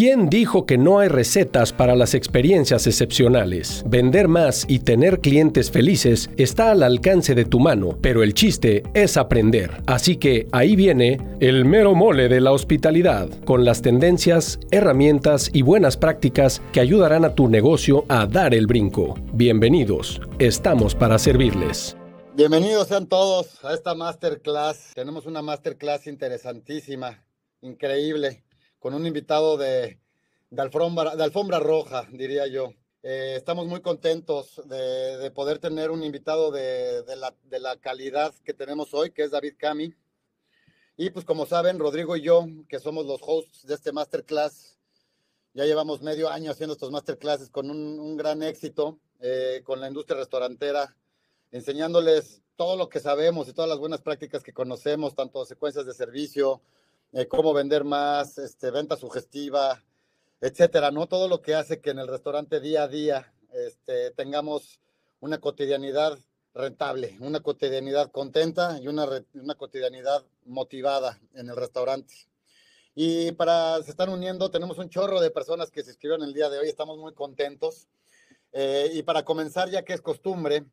¿Quién dijo que no hay recetas para las experiencias excepcionales? Vender más y tener clientes felices está al alcance de tu mano, pero el chiste es aprender. Así que ahí viene el mero mole de la hospitalidad, con las tendencias, herramientas y buenas prácticas que ayudarán a tu negocio a dar el brinco. Bienvenidos, estamos para servirles. Bienvenidos sean todos a esta masterclass. Tenemos una masterclass interesantísima, increíble con un invitado de, alfombra, roja, diría yo. Eh, estamos muy contentos de, de, poder tener un invitado de, la, calidad que tenemos hoy, que es David Cami. Y pues como saben, Rodrigo y yo, que somos los hosts de este masterclass, ya llevamos medio año haciendo estos masterclasses con un, un gran éxito eh, con la industria restaurantera, enseñándoles todo lo que sabemos y todas las buenas prácticas que conocemos, tanto secuencias de servicio, eh, cómo vender más, este, venta sugestiva, etcétera, ¿no? Todo lo que hace que en el restaurante día a día este, tengamos una cotidianidad rentable, una cotidianidad contenta y una, una cotidianidad motivada en el restaurante. Y para se están uniendo, tenemos un chorro de personas que se inscribieron el día de hoy, estamos muy contentos. Eh, y para comenzar, ya que es costumbre,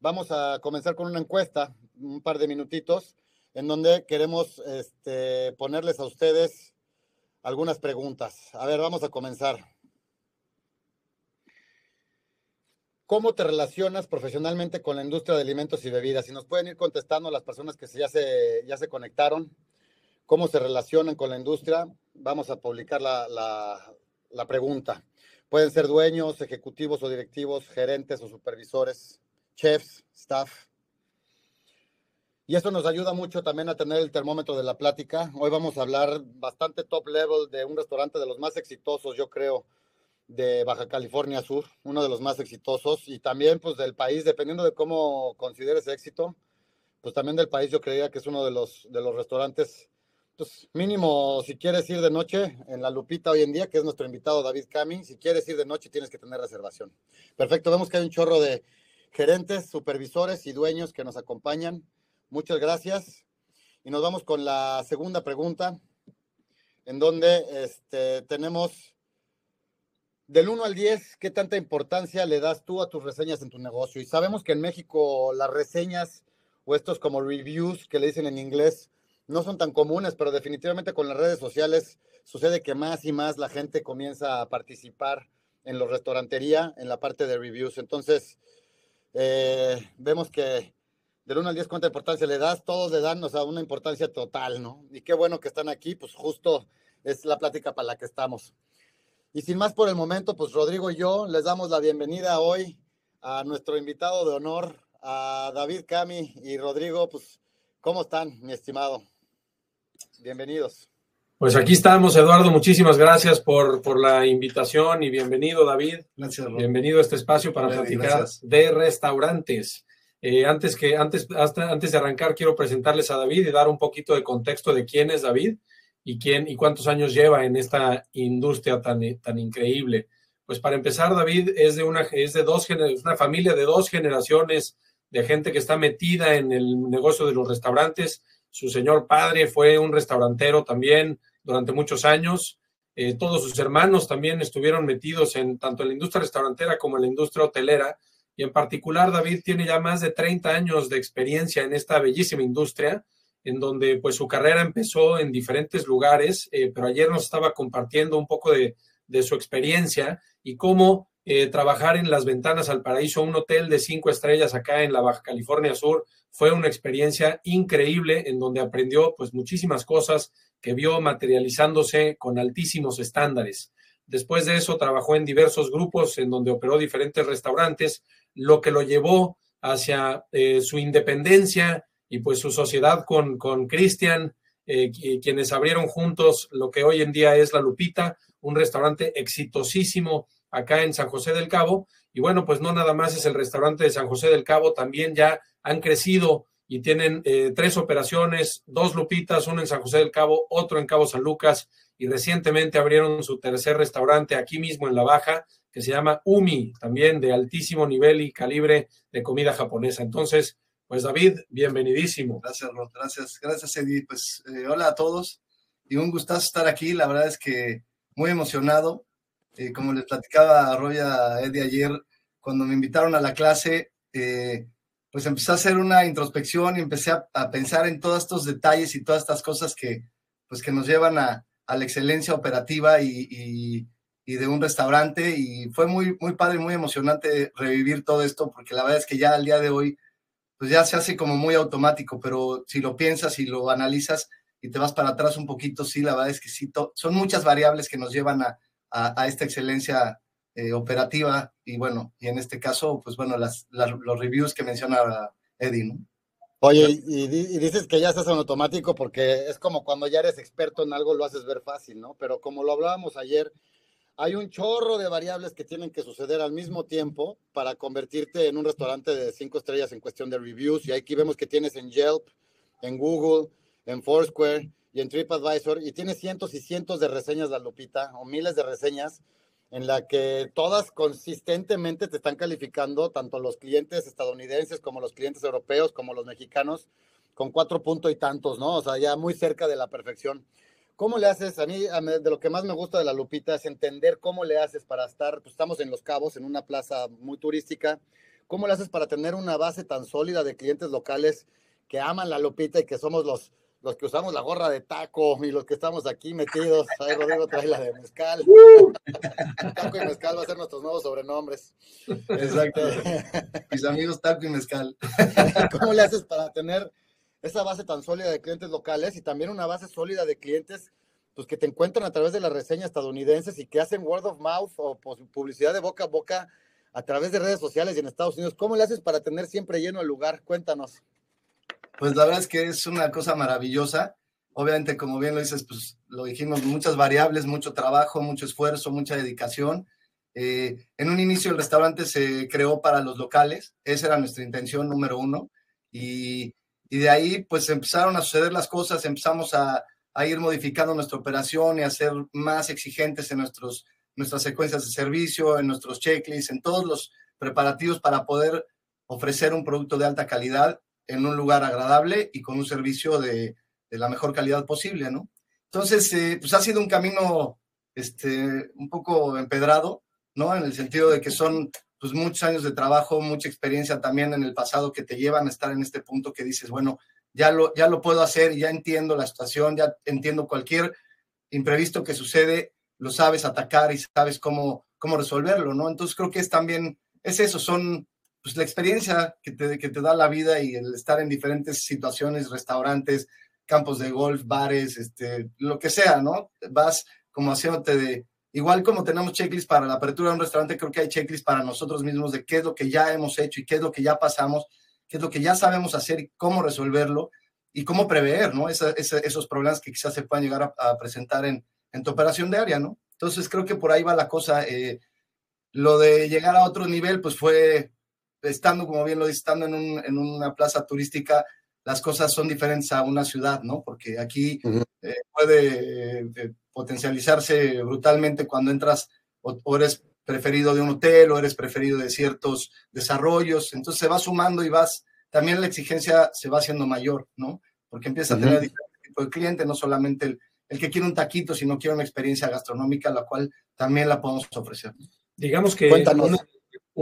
vamos a comenzar con una encuesta, un par de minutitos, en donde queremos este, ponerles a ustedes algunas preguntas. A ver, vamos a comenzar. ¿Cómo te relacionas profesionalmente con la industria de alimentos y bebidas? Si nos pueden ir contestando las personas que ya se, ya se conectaron, cómo se relacionan con la industria, vamos a publicar la, la, la pregunta. Pueden ser dueños, ejecutivos o directivos, gerentes o supervisores, chefs, staff. Y eso nos ayuda mucho también a tener el termómetro de la plática. Hoy vamos a hablar bastante top level de un restaurante de los más exitosos, yo creo, de Baja California Sur, uno de los más exitosos, y también pues del país, dependiendo de cómo consideres éxito, pues también del país yo creía que es uno de los, de los restaurantes, pues mínimo si quieres ir de noche en la Lupita hoy en día, que es nuestro invitado David Cami, si quieres ir de noche tienes que tener reservación. Perfecto, vemos que hay un chorro de gerentes, supervisores y dueños que nos acompañan Muchas gracias. Y nos vamos con la segunda pregunta, en donde este, tenemos del 1 al 10, ¿qué tanta importancia le das tú a tus reseñas en tu negocio? Y sabemos que en México las reseñas o estos como reviews que le dicen en inglés no son tan comunes, pero definitivamente con las redes sociales sucede que más y más la gente comienza a participar en los restaurantería, en la parte de reviews. Entonces, eh, vemos que del 1 al 10, ¿cuánta importancia le das? Todos le dan, o sea, una importancia total, ¿no? Y qué bueno que están aquí, pues justo es la plática para la que estamos. Y sin más por el momento, pues Rodrigo y yo les damos la bienvenida hoy a nuestro invitado de honor, a David Cami y Rodrigo, pues, ¿cómo están, mi estimado? Bienvenidos. Pues aquí estamos, Eduardo. Muchísimas gracias por, por la invitación y bienvenido, David. Gracias, Rodrigo. Bienvenido a este espacio para platicar gracias. de restaurantes. Eh, antes, que, antes, hasta, antes de arrancar, quiero presentarles a David y dar un poquito de contexto de quién es David y, quién, y cuántos años lleva en esta industria tan, tan increíble. Pues para empezar, David es de una, es de dos, una familia de dos generaciones de gente que está metida en el negocio de los restaurantes. Su señor padre fue un restaurantero también durante muchos años. Eh, todos sus hermanos también estuvieron metidos en tanto en la industria restaurantera como en la industria hotelera y en particular David tiene ya más de 30 años de experiencia en esta bellísima industria, en donde pues su carrera empezó en diferentes lugares, eh, pero ayer nos estaba compartiendo un poco de, su experiencia y cómo eh, trabajar en las ventanas al paraíso, un hotel de cinco estrellas acá en la Baja California Sur, fue una experiencia increíble en donde aprendió pues muchísimas cosas que vio materializándose con altísimos estándares. Después de eso trabajó en diversos grupos en donde operó diferentes restaurantes, lo que lo llevó hacia eh, su independencia y pues su sociedad con, con Cristian, eh, quienes abrieron juntos lo que hoy en día es La Lupita, un restaurante exitosísimo acá en San José del Cabo. Y bueno, pues no nada más es el restaurante de San José del Cabo, también ya han crecido y tienen eh, tres operaciones, dos Lupitas, uno en San José del Cabo, otro en Cabo San Lucas, y recientemente abrieron su tercer restaurante aquí mismo en La Baja, que se llama Umi, también de altísimo nivel y calibre de comida japonesa. Entonces, pues David, bienvenidísimo. Gracias, Rod. Gracias, gracias, Eddie. Pues eh, hola a todos y un gustazo estar aquí. La verdad es que muy emocionado. Eh, como les platicaba a Roya Eddie ayer, cuando me invitaron a la clase, eh, pues empecé a hacer una introspección y empecé a, pensar en todos estos detalles y todas estas cosas que, pues que nos llevan a, la excelencia operativa y, de un restaurante. Y fue muy, muy padre, muy emocionante revivir todo esto, porque la verdad es que ya al día de hoy, pues ya se hace como muy automático, pero si lo piensas y lo analizas y te vas para atrás un poquito, sí, la verdad es que sí, son muchas variables que nos llevan a, a, esta excelencia eh, operativa y bueno, y en este caso, pues bueno, las, los reviews que menciona Eddie, ¿no? Oye, y, dices que ya estás en automático porque es como cuando ya eres experto en algo lo haces ver fácil, ¿no? Pero como lo hablábamos ayer, hay un chorro de variables que tienen que suceder al mismo tiempo para convertirte en un restaurante de cinco estrellas en cuestión de reviews. Y aquí vemos que tienes en Yelp, en Google, en Foursquare y en TripAdvisor y tienes cientos y cientos de reseñas, la Lupita, o miles de reseñas en la que todas consistentemente te están calificando, tanto los clientes estadounidenses como los clientes europeos, como los mexicanos, con cuatro puntos y tantos, ¿no? O sea, ya muy cerca de la perfección. ¿Cómo le haces? A mí, de lo que más me gusta de la Lupita es entender cómo le haces para estar, pues estamos en Los Cabos, en una plaza muy turística, ¿cómo le haces para tener una base tan sólida de clientes locales que aman la Lupita y que somos los, los que usamos la gorra de taco y los que estamos aquí metidos. Ahí Rodrigo trae la de mezcal. taco y mezcal va a ser nuestros nuevos sobrenombres. Exacto. Mis amigos taco y mezcal. ¿Cómo le haces para tener esa base tan sólida de clientes locales y también una base sólida de clientes pues, que te encuentran a través de las reseñas estadounidenses y que hacen word of mouth o publicidad de boca a boca a través de redes sociales y en Estados Unidos? ¿Cómo le haces para tener siempre lleno el lugar? Cuéntanos. Pues la verdad es que es una cosa maravillosa. Obviamente, como bien lo dices, pues lo dijimos, muchas variables, mucho trabajo, mucho esfuerzo, mucha dedicación. Eh, en un inicio el restaurante se creó para los locales, esa era nuestra intención número uno. Y, y de ahí pues empezaron a suceder las cosas, empezamos a, a, ir modificando nuestra operación y a ser más exigentes en nuestros, nuestras secuencias de servicio, en nuestros checklists, en todos los preparativos para poder ofrecer un producto de alta calidad en un lugar agradable y con un servicio de, de la mejor calidad posible, ¿no? Entonces, eh, pues ha sido un camino este, un poco empedrado, ¿no? En el sentido de que son pues muchos años de trabajo, mucha experiencia también en el pasado que te llevan a estar en este punto que dices, bueno, ya lo, ya lo puedo hacer, ya entiendo la situación, ya entiendo cualquier imprevisto que sucede, lo sabes atacar y sabes cómo, cómo resolverlo, ¿no? Entonces creo que es también, es eso, son pues la experiencia que te, que te da la vida y el estar en diferentes situaciones, restaurantes, campos de golf, bares, este, lo que sea, ¿no? Vas como haciéndote de, igual como tenemos checklist para la apertura de un restaurante, creo que hay checklist para nosotros mismos de qué es lo que ya hemos hecho y qué es lo que ya pasamos, qué es lo que ya sabemos hacer y cómo resolverlo y cómo prever, ¿no? esos problemas que quizás se puedan llegar a, presentar en, en, tu operación diaria, ¿no? Entonces creo que por ahí va la cosa. Eh, lo de llegar a otro nivel, pues fue estando, como bien lo dice, estando en, un, en una plaza turística, las cosas son diferentes a una ciudad, ¿no? Porque aquí eh, puede eh, potencializarse brutalmente cuando entras o, eres preferido de un hotel o eres preferido de ciertos desarrollos, entonces se va sumando y vas, también la exigencia se va haciendo mayor, ¿no? Porque empieza a tener diferentes tipos de cliente, no solamente el, el, que quiere un taquito, sino quiere una experiencia gastronómica, la cual también la podemos ofrecer. Digamos que Cuéntanos una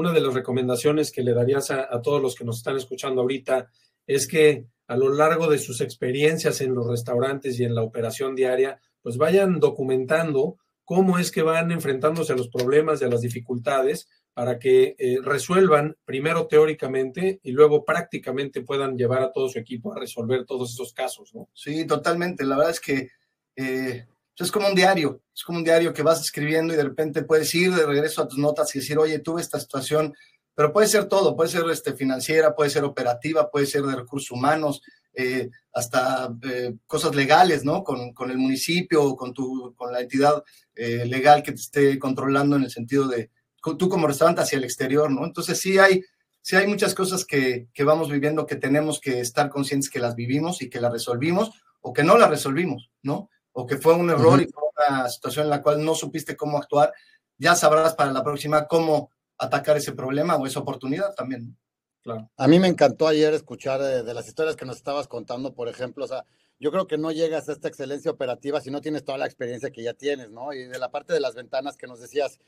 de las recomendaciones que le darías a, todos los que nos están escuchando ahorita es que a lo largo de sus experiencias en los restaurantes y en la operación diaria, pues vayan documentando cómo es que van enfrentándose a los problemas y a las dificultades para que eh, resuelvan primero teóricamente y luego prácticamente puedan llevar a todo su equipo a resolver todos estos casos, ¿no? Sí, totalmente. La verdad es que eh, es como un diario, es como un diario que vas escribiendo y de repente puedes ir de regreso a tus notas y decir, oye, tuve esta situación, pero puede ser todo, puede ser este, financiera, puede ser operativa, puede ser de recursos humanos, eh, hasta eh, cosas legales, ¿no? Con, con, el municipio o con, tu, con la entidad eh, legal que te esté controlando en el sentido de tú como restaurante hacia el exterior, ¿no? Entonces sí hay, sí hay muchas cosas que, que vamos viviendo que tenemos que estar conscientes que las vivimos y que las resolvimos o que no las resolvimos, ¿no? O que fue un error y fue una situación en la cual no supiste cómo actuar, ya sabrás para la próxima cómo atacar ese problema o esa oportunidad también. Claro. A mí me encantó ayer escuchar de, las historias que nos estabas contando, por ejemplo, o sea, yo creo que no llegas a esta excelencia operativa si no tienes toda la experiencia que ya tienes, ¿no? Y de la parte de las ventanas que nos decías,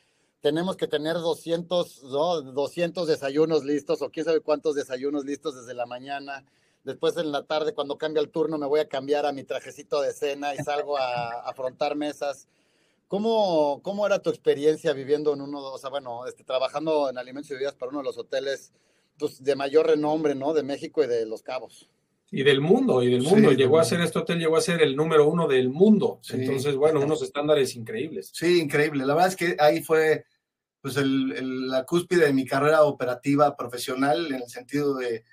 tenemos que tener 200, ¿no? 200 desayunos listos o quién sabe cuántos desayunos listos desde la mañana. Después en la tarde, cuando cambia el turno, me voy a cambiar a mi trajecito de cena y salgo a, afrontar mesas. ¿Cómo, ¿Cómo era tu experiencia viviendo en uno, o sea, bueno, este, trabajando en alimentos y bebidas para uno de los hoteles pues, de mayor renombre, ¿no? De México y de Los Cabos y del mundo, y del mundo. llegó a ser, este hotel llegó a ser el número uno del mundo. Entonces, bueno, unos estándares increíbles. Sí, increíble. La verdad es que ahí fue pues el, la cúspide de mi carrera operativa profesional en el sentido de,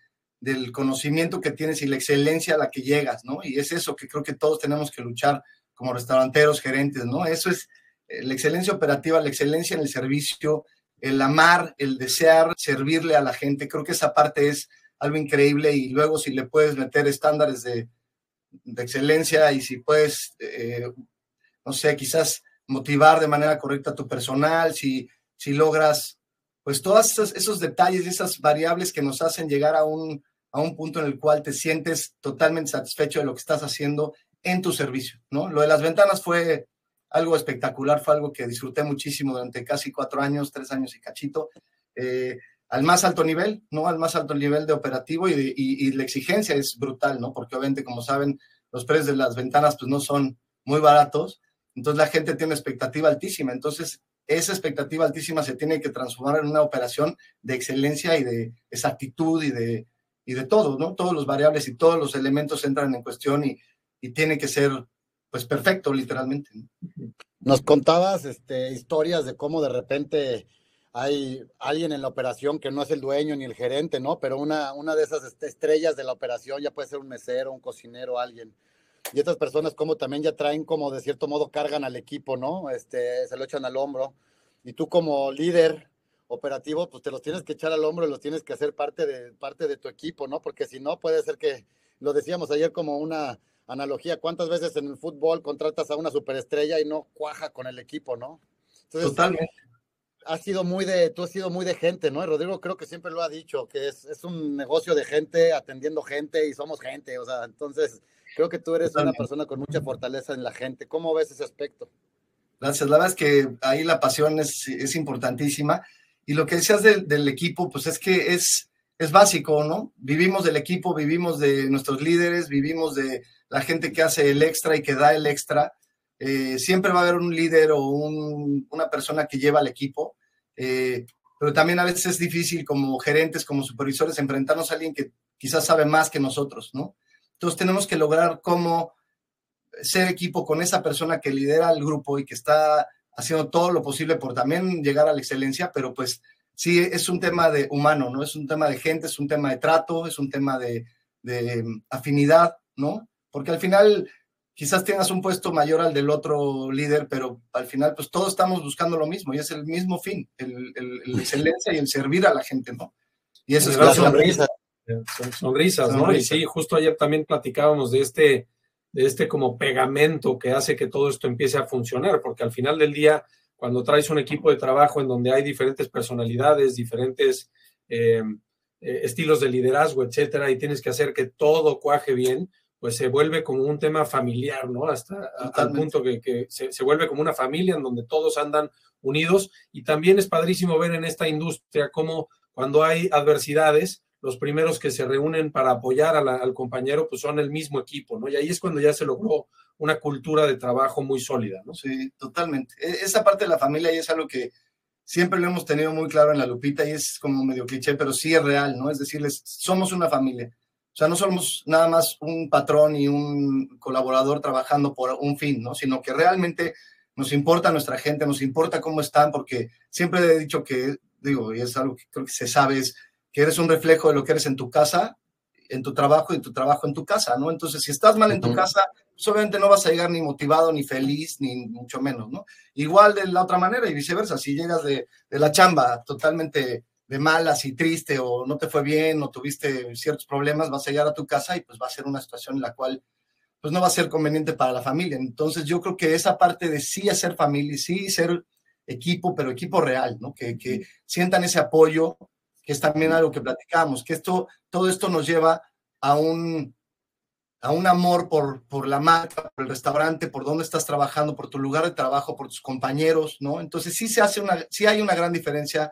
del conocimiento que tienes y la excelencia a la que llegas, ¿no? Y es eso que creo que todos tenemos que luchar como restauranteros, gerentes, ¿no? Eso es eh, la excelencia operativa, la excelencia en el servicio, el amar, el desear servirle a la gente. Creo que esa parte es algo increíble y luego si le puedes meter estándares de, excelencia y si puedes, eh, no sé, quizás motivar de manera correcta a tu personal, si, si logras, pues todos esos, esos detalles, esas variables que nos hacen llegar a un, a un punto en el cual te sientes totalmente satisfecho de lo que estás haciendo en tu servicio, ¿no? Lo de las ventanas fue algo espectacular, fue algo que disfruté muchísimo durante casi cuatro años, tres años y cachito. Eh, al más alto nivel, ¿no? Al más alto nivel de operativo y, la exigencia es brutal, ¿no? Porque obviamente, como saben, los precios de las ventanas pues no son muy baratos, entonces la gente tiene expectativa altísima, entonces esa expectativa altísima se tiene que transformar en una operación de excelencia y de exactitud y de, y de todo, ¿no? Todos los variables y todos los elementos entran en cuestión y, y tiene que ser pues perfecto, literalmente. Nos contabas este, historias de cómo de repente hay alguien en la operación que no es el dueño ni el gerente, ¿no? Pero una, una de esas estrellas de la operación ya puede ser un mesero, un cocinero, alguien. Y estas personas como también ya traen como de cierto modo cargan al equipo, ¿no? Este, se lo echan al hombro. Y tú como líder operativo, pues te los tienes que echar al hombro y los tienes que hacer parte de, parte de tu equipo, ¿no? Porque si no, puede ser que, lo decíamos ayer como una analogía, ¿cuántas veces en el fútbol contratas a una superestrella y no cuaja con el equipo, ¿no? Totalmente has sido muy de, tú has sido muy de gente, ¿no? Rodrigo creo que siempre lo ha dicho, que es, es un negocio de gente, atendiendo gente y somos gente, o sea, entonces creo que tú eres una persona con mucha fortaleza en la gente. ¿Cómo ves ese aspecto? Gracias, la verdad es que ahí la pasión es, es importantísima. Y lo que decías del, del equipo, pues es que es, es básico, ¿no? Vivimos del equipo, vivimos de nuestros líderes, vivimos de la gente que hace el extra y que da el extra. Eh, siempre va a haber un líder o una persona que lleva al equipo, eh, pero también a veces es difícil como gerentes, como supervisores, enfrentarnos a alguien que quizás sabe más que nosotros, ¿no? Entonces tenemos que lograr cómo ser equipo con esa persona que lidera el grupo y que está haciendo todo lo posible por también llegar a la excelencia, pero pues sí, es un tema de humano, ¿no? Es un tema de gente, es un tema de trato, es un tema de, de afinidad, ¿no? Porque al final quizás tengas un puesto mayor al del otro líder, pero al final, pues todos estamos buscando lo mismo y es el mismo fin, el, el, excelencia y el servir a la gente, ¿no? Y eso es la sonrisa. Sonrisas, ¿no? Y sí, justo ayer también platicábamos de este, de este como pegamento que hace que todo esto empiece a funcionar, porque al final del día, cuando traes un equipo de trabajo en donde hay diferentes personalidades, diferentes eh, eh, estilos de liderazgo, etcétera, y tienes que hacer que todo cuaje bien, pues se vuelve como un tema familiar, ¿no? Hasta al punto que, se, vuelve como una familia en donde todos andan unidos y también es padrísimo ver en esta industria cómo cuando hay adversidades, los primeros que se reúnen para apoyar al compañero, pues son el mismo equipo, ¿no? Y ahí es cuando ya se logró una cultura de trabajo muy sólida, ¿no? Sí, totalmente. E, esa parte de la familia y es algo que siempre lo hemos tenido muy claro en la lupita y es como medio cliché, pero sí es real, ¿no? Es decirles, somos una familia o sea, no somos nada más un patrón y un colaborador trabajando por un fin, ¿no? Sino que realmente nos importa nuestra gente, nos importa cómo están, porque siempre he dicho que, digo, y es algo que creo que se sabe, es que eres un reflejo de lo que eres en tu casa, en tu trabajo y tu trabajo en tu casa, ¿no? Entonces, si estás mal en tu casa, pues obviamente no vas a llegar ni motivado, ni feliz, ni mucho menos, ¿no? Igual de la otra manera y viceversa, si llegas de, de la chamba totalmente de malas y triste o no te fue bien o tuviste ciertos problemas, vas a llegar a tu casa y pues va a ser una situación en la cual pues no va a ser conveniente para la familia. Entonces yo creo que esa parte de sí hacer familia, sí ser equipo, pero equipo real, ¿no? Que, que sientan ese apoyo, que es también algo que platicamos, que esto, todo esto nos lleva a un, a un amor por, por la marca, por el restaurante, por dónde estás trabajando, por tu lugar de trabajo, por tus compañeros, ¿no? Entonces sí se hace una, sí hay una gran diferencia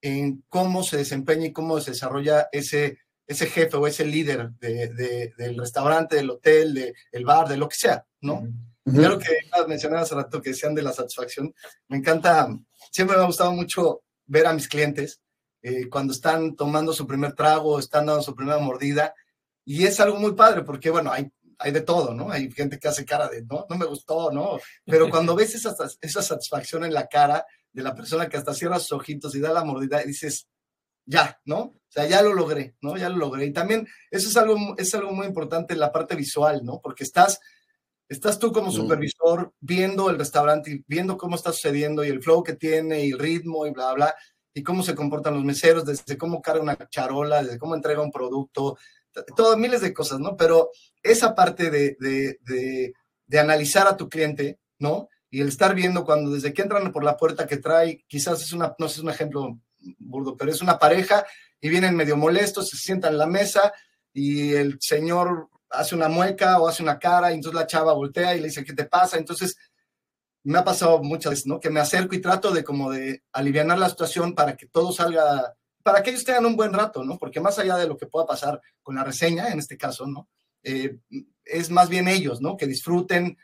en cómo se desempeña y cómo se desarrolla ese, ese jefe o ese líder de, del restaurante, del hotel, del bar, de lo que sea, ¿no? Claro que mencionaba hace rato que decían de la satisfacción. Me encanta, siempre me ha gustado mucho ver a mis clientes eh, cuando están tomando su primer trago, están dando su primera mordida. Y es algo muy padre porque, bueno, hay, hay de todo, ¿no? Hay gente que hace cara de, no, no me gustó, ¿no? Pero cuando ves esa, esa satisfacción en la cara de la persona que hasta cierra sus ojitos y da la mordida y dices, ya, ¿no? O sea, ya lo logré, ¿no? Ya lo logré. Y también eso es algo, es algo muy importante en la parte visual, ¿no? Porque estás, estás tú como supervisor viendo el restaurante y viendo cómo está sucediendo y el flow que tiene y el ritmo y bla, bla, y cómo se comportan los meseros, desde cómo carga una charola, desde cómo entrega un producto, todo, miles de cosas, ¿no? Pero esa parte de, de, de, de analizar a tu cliente, ¿no? Y el estar viendo cuando desde que entran por la puerta que trae, quizás es una, no sé, es un ejemplo burdo, pero es una pareja y vienen medio molestos, se sientan en la mesa y el señor hace una mueca o hace una cara y entonces la chava voltea y le dice, ¿qué te pasa? Entonces, me ha pasado muchas veces, ¿no? Que me acerco y trato de como de aliviar la situación para que todo salga, para que ellos tengan un buen rato, ¿no? Porque más allá de lo que pueda pasar con la reseña, en este caso, ¿no? Eh, es más bien ellos, ¿no? Que disfruten.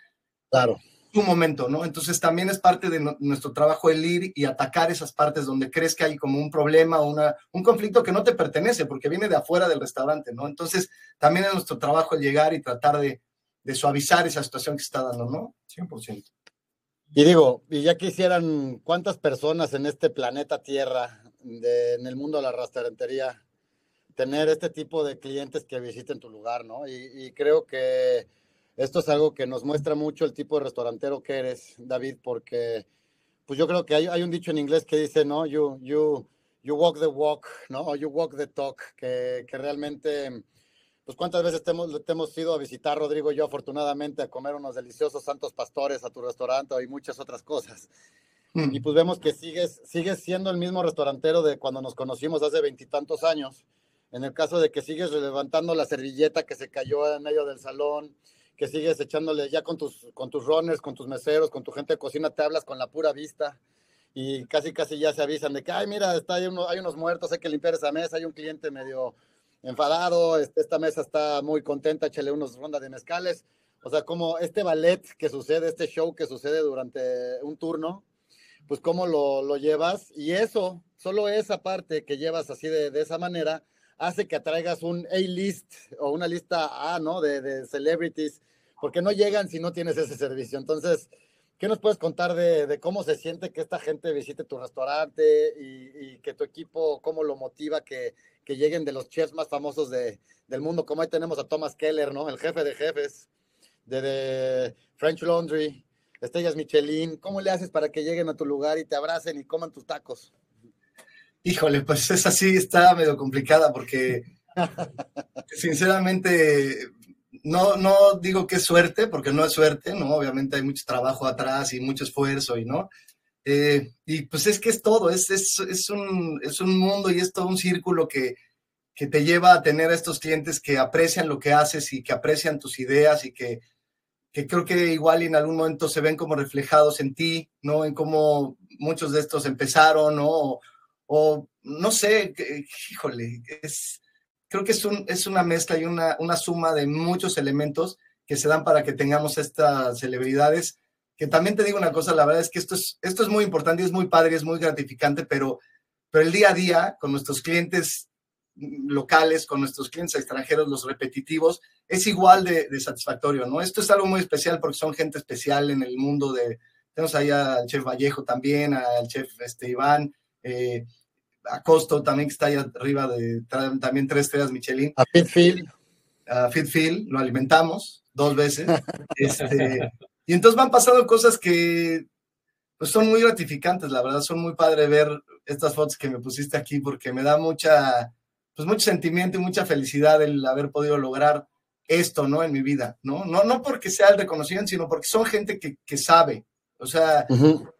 Claro tu momento, ¿no? Entonces también es parte de nuestro trabajo el ir y atacar esas partes donde crees que hay como un problema, una, un conflicto que no te pertenece porque viene de afuera del restaurante, ¿no? Entonces también es nuestro trabajo el llegar y tratar de, de suavizar esa situación que se está dando, ¿no? 100%. Y digo, y ya quisieran, ¿cuántas personas en este planeta Tierra, de, en el mundo de la restaurantería, tener este tipo de clientes que visiten tu lugar, ¿no? y, y creo que esto es algo que nos muestra mucho el tipo de restaurantero que eres, David, porque pues yo creo que hay, hay un dicho en inglés que dice, ¿no? You, you, you walk the walk, ¿no? O you walk the talk, que, que realmente, pues cuántas veces te hemos, te hemos ido a visitar, Rodrigo y yo, afortunadamente, a comer unos deliciosos santos pastores a tu restaurante y muchas otras cosas. Mm. Y pues vemos que sigues, sigues siendo el mismo restaurantero de cuando nos conocimos hace veintitantos años. En el caso de que sigues levantando la servilleta que se cayó en medio del salón, que sigues echándole ya con tus, con tus runners, con tus meseros, con tu gente de cocina, te hablas con la pura vista y casi casi ya se avisan de que, ay, mira, está, hay, uno, hay unos muertos, hay que limpiar esa mesa, hay un cliente medio enfadado, este, esta mesa está muy contenta, échale unos rondas de mezcales. O sea, como este ballet que sucede, este show que sucede durante un turno, pues cómo lo, lo llevas y eso, solo esa parte que llevas así de, de esa manera, hace que atraigas un A-list o una lista A, ¿no? De, de, celebrities porque no llegan si no tienes ese servicio. Entonces, ¿qué nos puedes contar de, cómo se siente que esta gente visite tu restaurante y, que tu equipo, cómo lo motiva que, que lleguen de los chefs más famosos de, del mundo? Como ahí tenemos a Thomas Keller, ¿no? El jefe de jefes de, French Laundry, Estrellas Michelin. ¿Cómo le haces para que lleguen a tu lugar y te abracen y coman tus tacos? Híjole, pues es así, está medio complicada porque sinceramente no, no digo que es suerte, porque no es suerte, ¿no? Obviamente hay mucho trabajo atrás y mucho esfuerzo y no. Eh, y pues es que es todo, es, es, es, un, es un mundo y es todo un círculo que, que te lleva a tener a estos clientes que aprecian lo que haces y que aprecian tus ideas y que, que creo que igual en algún momento se ven como reflejados en ti, ¿no? En cómo muchos de estos empezaron, ¿no? O, no sé, híjole, es, creo que es, un, es una mezcla y una, una suma de muchos elementos que se dan para que tengamos estas celebridades. Que también te digo una cosa, la verdad es que esto es, esto es muy importante es muy padre, es muy gratificante, pero, pero el día a día con nuestros clientes locales, con nuestros clientes extranjeros, los repetitivos, es igual de, de, satisfactorio, ¿no? Esto es algo muy especial porque son gente especial en el mundo de, tenemos ahí al chef Vallejo también, al chef este, Iván, eh, a Costo también que está ahí arriba de también tres estrellas Michelin. A Fitfield. A Fitfield, lo alimentamos dos veces. este, y entonces van pasando cosas que pues son muy gratificantes, la verdad, son muy padre ver estas fotos que me pusiste aquí porque me da mucha, pues mucho sentimiento y mucha felicidad el haber podido lograr esto, ¿no? En mi vida, ¿no? No, no porque sea el reconocimiento, sino porque son gente que, que sabe. O sea, uh -huh.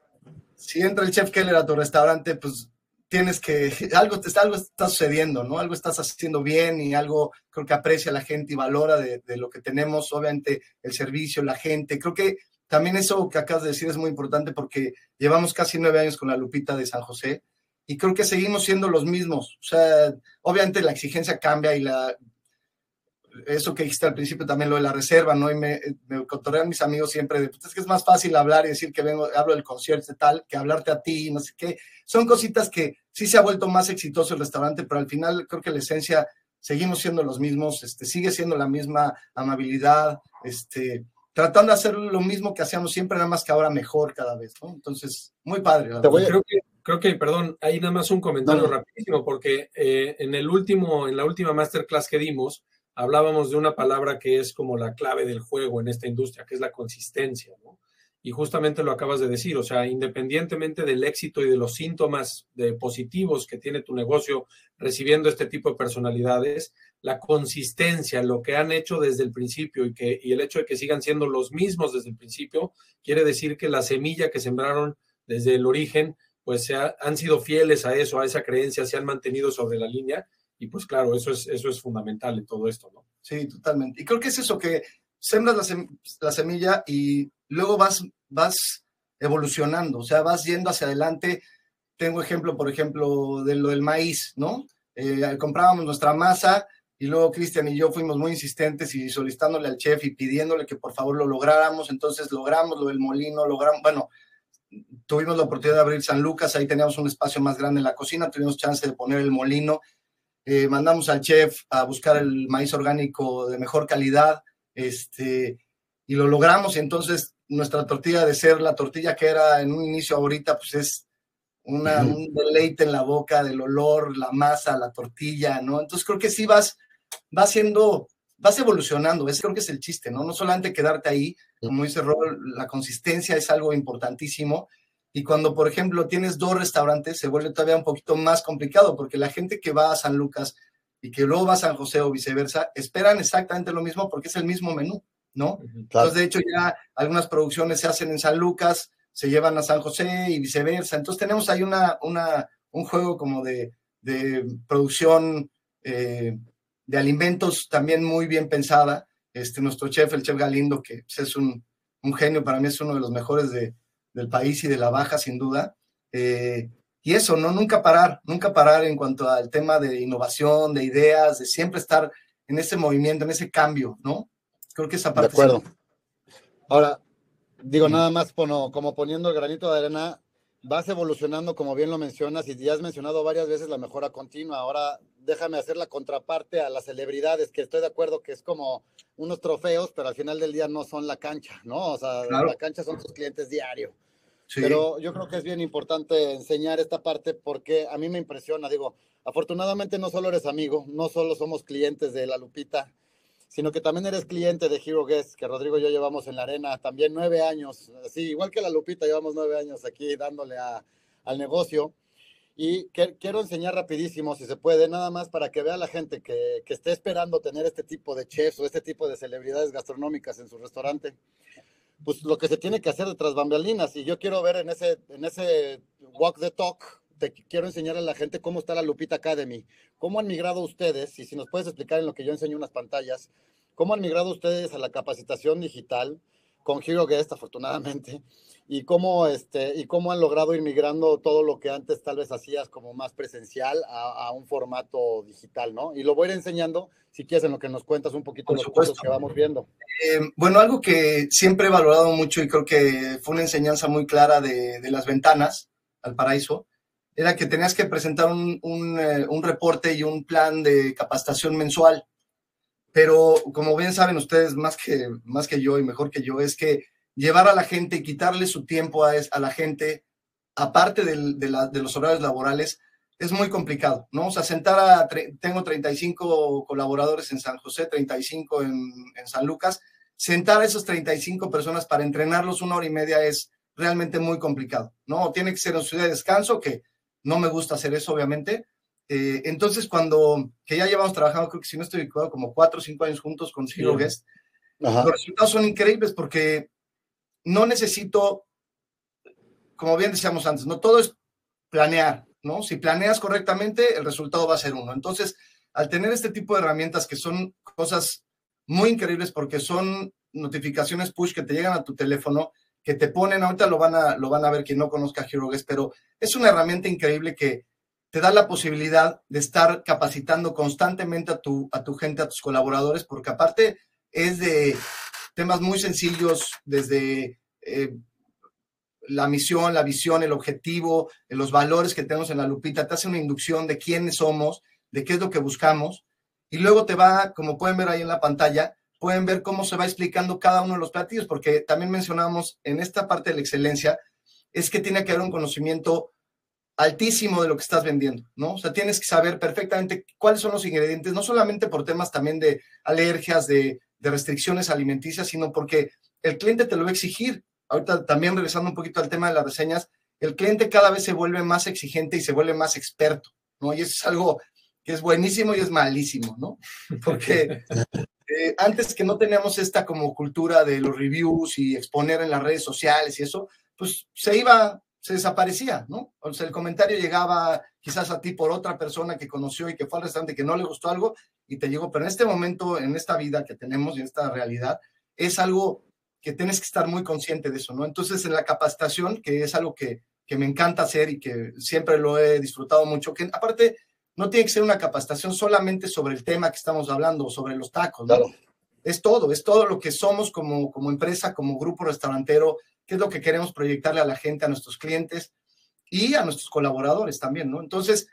si entra el chef Keller a tu restaurante, pues tienes que, algo, te, algo está sucediendo, ¿no? Algo estás haciendo bien y algo creo que aprecia la gente y valora de, de, lo que tenemos, obviamente el servicio, la gente. Creo que también eso que acabas de decir es muy importante porque llevamos casi nueve años con la Lupita de San José y creo que seguimos siendo los mismos. O sea, obviamente la exigencia cambia y la, eso que dijiste al principio también, lo de la reserva, ¿no? Y me, me cotorrean mis amigos siempre de, pues es que es más fácil hablar y decir que vengo, hablo del concierto y tal, que hablarte a ti, no sé qué. Son cositas que sí se ha vuelto más exitoso el restaurante, pero al final creo que la esencia seguimos siendo los mismos, este, sigue siendo la misma amabilidad, este, tratando de hacer lo mismo que hacíamos siempre, nada más que ahora mejor cada vez, ¿no? Entonces, muy padre. Creo que, creo que, perdón, hay nada más un comentario rapidísimo, porque eh, en el último, en la última masterclass que dimos, hablábamos de una palabra que es como la clave del juego en esta industria, que es la consistencia. Y justamente lo acabas de decir, o sea, independientemente del éxito y de los síntomas de positivos que tiene tu negocio recibiendo este tipo de personalidades, la consistencia, lo que han hecho desde el principio y, que, y el hecho de que sigan siendo los mismos desde el principio, quiere decir que la semilla que sembraron desde el origen, pues se han sido fieles a eso, a esa creencia, se han mantenido sobre la línea y pues claro, eso es, eso es fundamental en todo esto, ¿no? Sí, totalmente. Y creo que es eso, que sembras la, semilla y luego vas, vas evolucionando, o sea, vas yendo hacia adelante. Tengo ejemplo, por ejemplo, de lo del maíz, ¿no? Eh, comprábamos nuestra masa y luego Cristian y yo fuimos muy insistentes y solicitándole al chef y pidiéndole que por favor lo lográramos, entonces logramos lo del molino, logramos, bueno, tuvimos la oportunidad de abrir San Lucas, ahí teníamos un espacio más grande en la cocina, tuvimos chance de poner el molino eh, mandamos al chef a buscar el maíz orgánico de mejor calidad, este, y lo logramos. Y entonces nuestra tortilla de ser la tortilla que era en un inicio ahorita, pues es una, un deleite en la boca del olor, la masa, la tortilla, ¿no? Entonces creo que sí vas, vas siendo, vas evolucionando, ese creo que es el chiste, ¿no? No solamente quedarte ahí, como dice Rol, la consistencia es algo importantísimo y cuando, por ejemplo, tienes dos restaurantes, se vuelve todavía un poquito más complicado, porque la gente que va a San Lucas y que luego va a San José o viceversa, esperan exactamente lo mismo porque es el mismo menú, ¿no? Entonces, de hecho, ya algunas producciones se hacen en San Lucas, se llevan a San José y viceversa. Entonces, tenemos ahí una, una, un juego como de, de producción eh, de alimentos también muy bien pensada. Este, nuestro chef, el chef Galindo, que pues, es un, un genio, para mí es uno de los mejores de, del país y de la baja, sin duda. Eh, y eso, ¿no? Nunca parar, nunca parar en cuanto al tema de innovación, de ideas, de siempre estar en ese movimiento, en ese cambio, ¿no? Creo que esa parte. De acuerdo. Ahora, digo, nada más como, como poniendo el granito de arena, vas evolucionando, como bien lo mencionas, y ya has mencionado varias veces la mejora continua. Ahora déjame hacer la contraparte a las celebridades, que estoy de acuerdo que es como unos trofeos, pero al final del día no son la cancha, ¿no? O sea, la cancha son tus clientes diario. Pero yo creo que es bien importante enseñar esta parte porque a mí me impresiona, digo, afortunadamente no solo eres amigo, no solo somos clientes de La Lupita, sino que también eres cliente de Hero Guest, que Rodrigo y yo llevamos en la arena también nueve años, así, igual que La Lupita, llevamos nueve años aquí dándole a, al negocio. Y quiero enseñar rapidísimo, si se puede, nada más para que vea la gente que, que esté esperando tener este tipo de chefs o este tipo de celebridades gastronómicas en su restaurante pues lo que se tiene que hacer detrás bambalinas. Y yo quiero ver en ese, en ese walk the talk, te quiero enseñar a la gente cómo está la Lupita Academy, cómo han migrado ustedes, y si nos puedes explicar en lo que yo enseño unas pantallas, cómo han migrado ustedes a la capacitación digital con Hero Guest, afortunadamente, y cómo, este, y cómo han logrado ir migrando todo lo que antes tal vez hacías como más presencial a, un formato digital, ¿no? Y lo voy a ir enseñando, si quieres, en lo que nos cuentas un poquito los cosas que vamos viendo. Eh, bueno, algo que siempre he valorado mucho y creo que fue una enseñanza muy clara de, las ventanas al paraíso, era que tenías que presentar un, un, eh, un reporte y un plan de capacitación mensual. Pero como bien saben ustedes, más que, más que yo y mejor que yo, es que llevar a la gente y quitarle su tiempo a, a la gente, aparte de, los horarios laborales, es muy complicado, ¿no? O sea, sentar a, tengo 35 colaboradores en San José, 35 en, en San Lucas, sentar a esos 35 personas para entrenarlos una hora y media es realmente muy complicado, ¿no? Tiene que ser en ciudad de descanso, que no me gusta hacer eso, obviamente. Eh, entonces, cuando, que ya llevamos trabajando, creo que si no estoy equivocado, como cuatro o cinco años juntos con Zero Guest, los resultados son increíbles porque no necesito, como bien decíamos antes, no todo es planear, ¿no? Si planeas correctamente, el resultado va a ser uno. Entonces, al tener este tipo de herramientas que son cosas muy increíbles porque son notificaciones push que te llegan a tu teléfono, que te ponen, ahorita lo van a, lo van a ver quien no conozca HeroGuest, pero es una herramienta increíble que te da la posibilidad de estar capacitando constantemente a tu, a tu gente, a tus colaboradores, porque aparte es de temas muy sencillos, desde eh, la misión, la visión, el objetivo, los valores que tenemos en la lupita, te hace una inducción de quiénes somos, de qué es lo que buscamos, y luego te va, como pueden ver ahí en la pantalla, pueden ver cómo se va explicando cada uno de los platillos, porque también mencionamos en esta parte de la excelencia, es que tiene que haber un conocimiento altísimo de lo que estás vendiendo, ¿no? O sea, tienes que saber perfectamente cuáles son los ingredientes, no solamente por temas también de alergias, de, de restricciones alimenticias, sino porque el cliente te lo va a exigir. Ahorita también regresando un poquito al tema de las reseñas, el cliente cada vez se vuelve más exigente y se vuelve más experto, ¿no? Y eso es algo que es buenísimo y es malísimo, ¿no? Porque eh, antes que no teníamos esta como cultura de los reviews y exponer en las redes sociales y eso, pues se iba, se desaparecía, ¿no? O sea, el comentario llegaba quizás a ti por otra persona que conoció y que fue al restaurante que no le gustó algo y te llegó, pero en este momento, en esta vida que tenemos y en esta realidad, es algo que tienes que estar muy consciente de eso, ¿no? Entonces, en la capacitación, que es algo que, que me encanta hacer y que siempre lo he disfrutado mucho, que aparte no tiene que ser una capacitación solamente sobre el tema que estamos hablando, sobre los tacos, ¿no? Es todo, es todo lo que somos como, como empresa, como grupo restaurantero, qué es lo que queremos proyectarle a la gente, a nuestros clientes y a nuestros colaboradores también, ¿no? Entonces,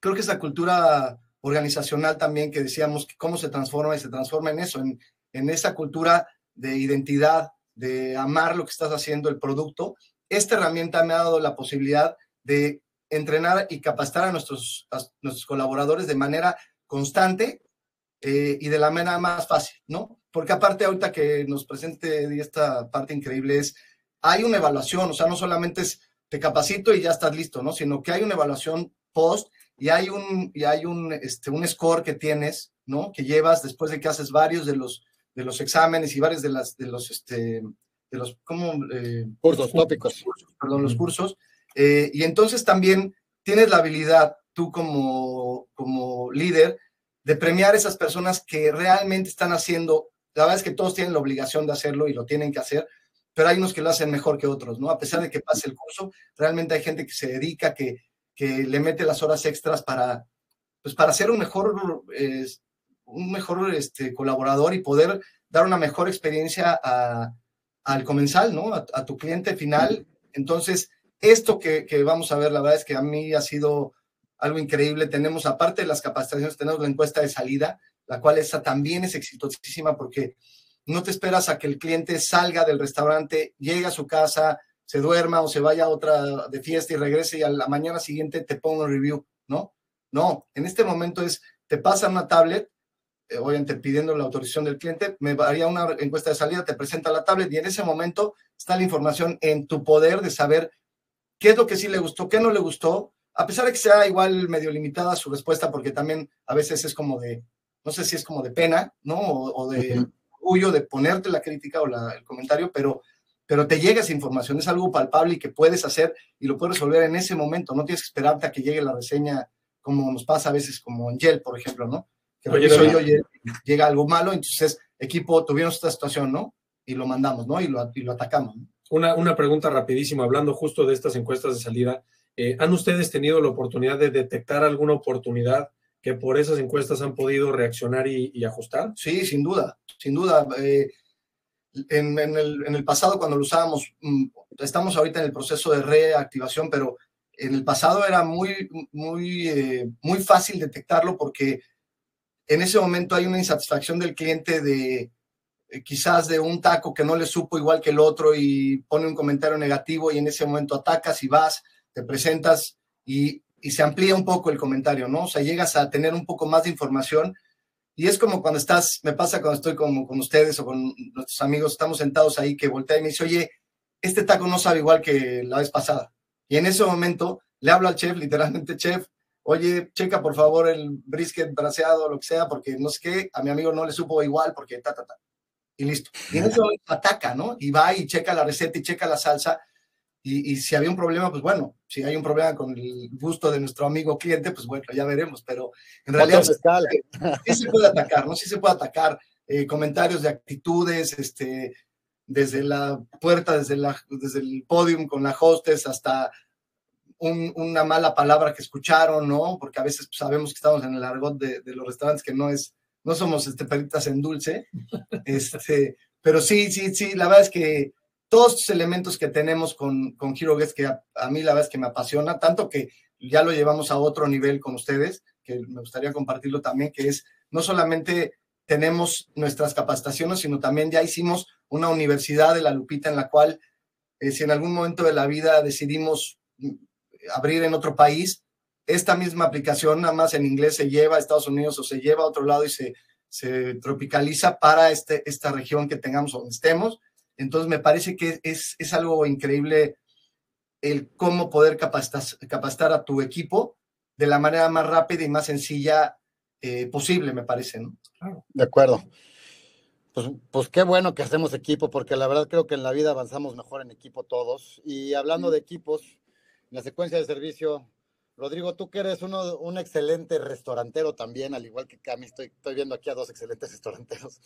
creo que esa cultura organizacional también que decíamos, cómo se transforma y se transforma en eso, en, esa cultura de identidad, de amar lo que estás haciendo, el producto. Esta herramienta me ha dado la posibilidad de entrenar y capacitar a nuestros, nuestros colaboradores de manera constante eh, y de la manera más fácil, ¿no? Porque aparte ahorita que nos presente esta parte increíble es, hay una evaluación, o sea, no solamente es te capacito y ya estás listo, ¿no? Sino que hay una evaluación post y hay un, y hay un, este, un score que tienes, ¿no? Que llevas después de que haces varios de los, de los exámenes y varios de, las, de los, este, de los, ¿cómo? Eh, cursos tópicos. perdón, los cursos eh, y entonces también tienes la habilidad, tú como, como líder, de premiar a esas personas que realmente están haciendo, la verdad es que todos tienen la obligación de hacerlo y lo tienen que hacer, pero hay unos que lo hacen mejor que otros, ¿no? A pesar de que pase el curso, realmente hay gente que se dedica, que, que le mete las horas extras para, pues para ser un mejor, un mejor este, colaborador y poder dar una mejor experiencia al comensal, ¿no? a tu cliente final. Entonces, esto que, vamos a ver, la verdad es que a mí ha sido algo increíble. Tenemos, aparte de las capacitaciones, tenemos la encuesta de salida, la cual esa también es exitosísima porque no te esperas a que el cliente salga del restaurante, llegue a su casa, se duerma o se vaya a otra de fiesta y regrese y a la mañana siguiente te ponga un review, ¿no? No, en este momento es, te pasa una tablet, eh, obviamente pidiendo la autorización del cliente, me haría una encuesta de salida, te presenta la tablet y en ese momento está la información en tu poder de saber qué es lo que sí le gustó, qué no le gustó, a pesar de que sea igual medio limitada su respuesta, porque también a veces es como de, no sé si es como de pena, ¿no? O, de orgullo de ponerte la crítica o el comentario, pero, pero te llega esa información, es algo palpable y que puedes hacer y lo puedes resolver en ese momento, no tienes que esperarte a que llegue la reseña como nos pasa a veces como en Yel, por ejemplo, ¿no? Que Oye, soy yo, llega algo malo, entonces equipo, tuvimos esta situación, ¿no? Y lo mandamos, ¿no? Y lo, y lo atacamos. ¿no? Una, pregunta rapidísima, hablando justo de estas encuestas de salida. Eh, ¿Han ustedes tenido la oportunidad de detectar alguna oportunidad que por esas encuestas han podido reaccionar y, ajustar? Sí, sin duda, sin duda. Eh, en, el, pasado, cuando lo usábamos, mm, estamos ahorita en el proceso de reactivación, pero en el pasado era muy, muy, eh, muy fácil detectarlo porque en ese momento hay una insatisfacción del cliente de, eh, quizás de un taco que no le supo igual que el otro y pone un comentario negativo y en ese momento atacas y vas, te presentas y, se amplía un poco el comentario, ¿no? O sea, llegas a tener un poco más de información y es como cuando estás, me pasa cuando estoy con, con ustedes o con nuestros amigos, estamos sentados ahí que voltea y me dice, oye, este taco no sabe igual que la vez pasada. Y en ese momento le hablo al chef, literalmente, chef, oye, checa por favor el brisket braseado, lo que sea, porque no sé qué, a mi amigo no le supo igual porque ta, ta, ta y listo. Y en eso ataca, ¿no? Y va y checa la receta y checa la salsa. Y, si había un problema, pues bueno, si hay un problema con el gusto de nuestro amigo cliente, pues bueno, ya veremos, pero en realidad sí, se puede atacar, ¿no? Sí se puede atacar eh, comentarios de actitudes, este, desde la puerta, desde, la, desde el podium con la hostess hasta una mala palabra que escucharon, ¿no? Porque a veces pues, sabemos que estamos en el argot de, de, los restaurantes que no es, no somos este, peritas en dulce, este, pero sí, sí, sí, la verdad es que todos estos elementos que tenemos con, con que a, mí la verdad es que me apasiona, tanto que ya lo llevamos a otro nivel con ustedes, que me gustaría compartirlo también, que es no solamente tenemos nuestras capacitaciones, sino también ya hicimos una universidad de la Lupita en la cual, eh, si en algún momento de la vida decidimos mm, abrir en otro país, esta misma aplicación nada más en inglés se lleva a Estados Unidos o se lleva a otro lado y se, se tropicaliza para este, esta región que tengamos donde estemos entonces, me parece que es, es algo increíble el cómo poder capacitar, a tu equipo de la manera más rápida y más sencilla eh, posible, me parece, ¿no? De acuerdo. Pues, pues, qué bueno que hacemos equipo, porque la verdad creo que en la vida avanzamos mejor en equipo todos. Y hablando de equipos, en la secuencia de servicio, Rodrigo, tú que eres uno, un excelente restaurantero también, al igual que Cami, estoy, estoy viendo aquí a dos excelentes restauranteros.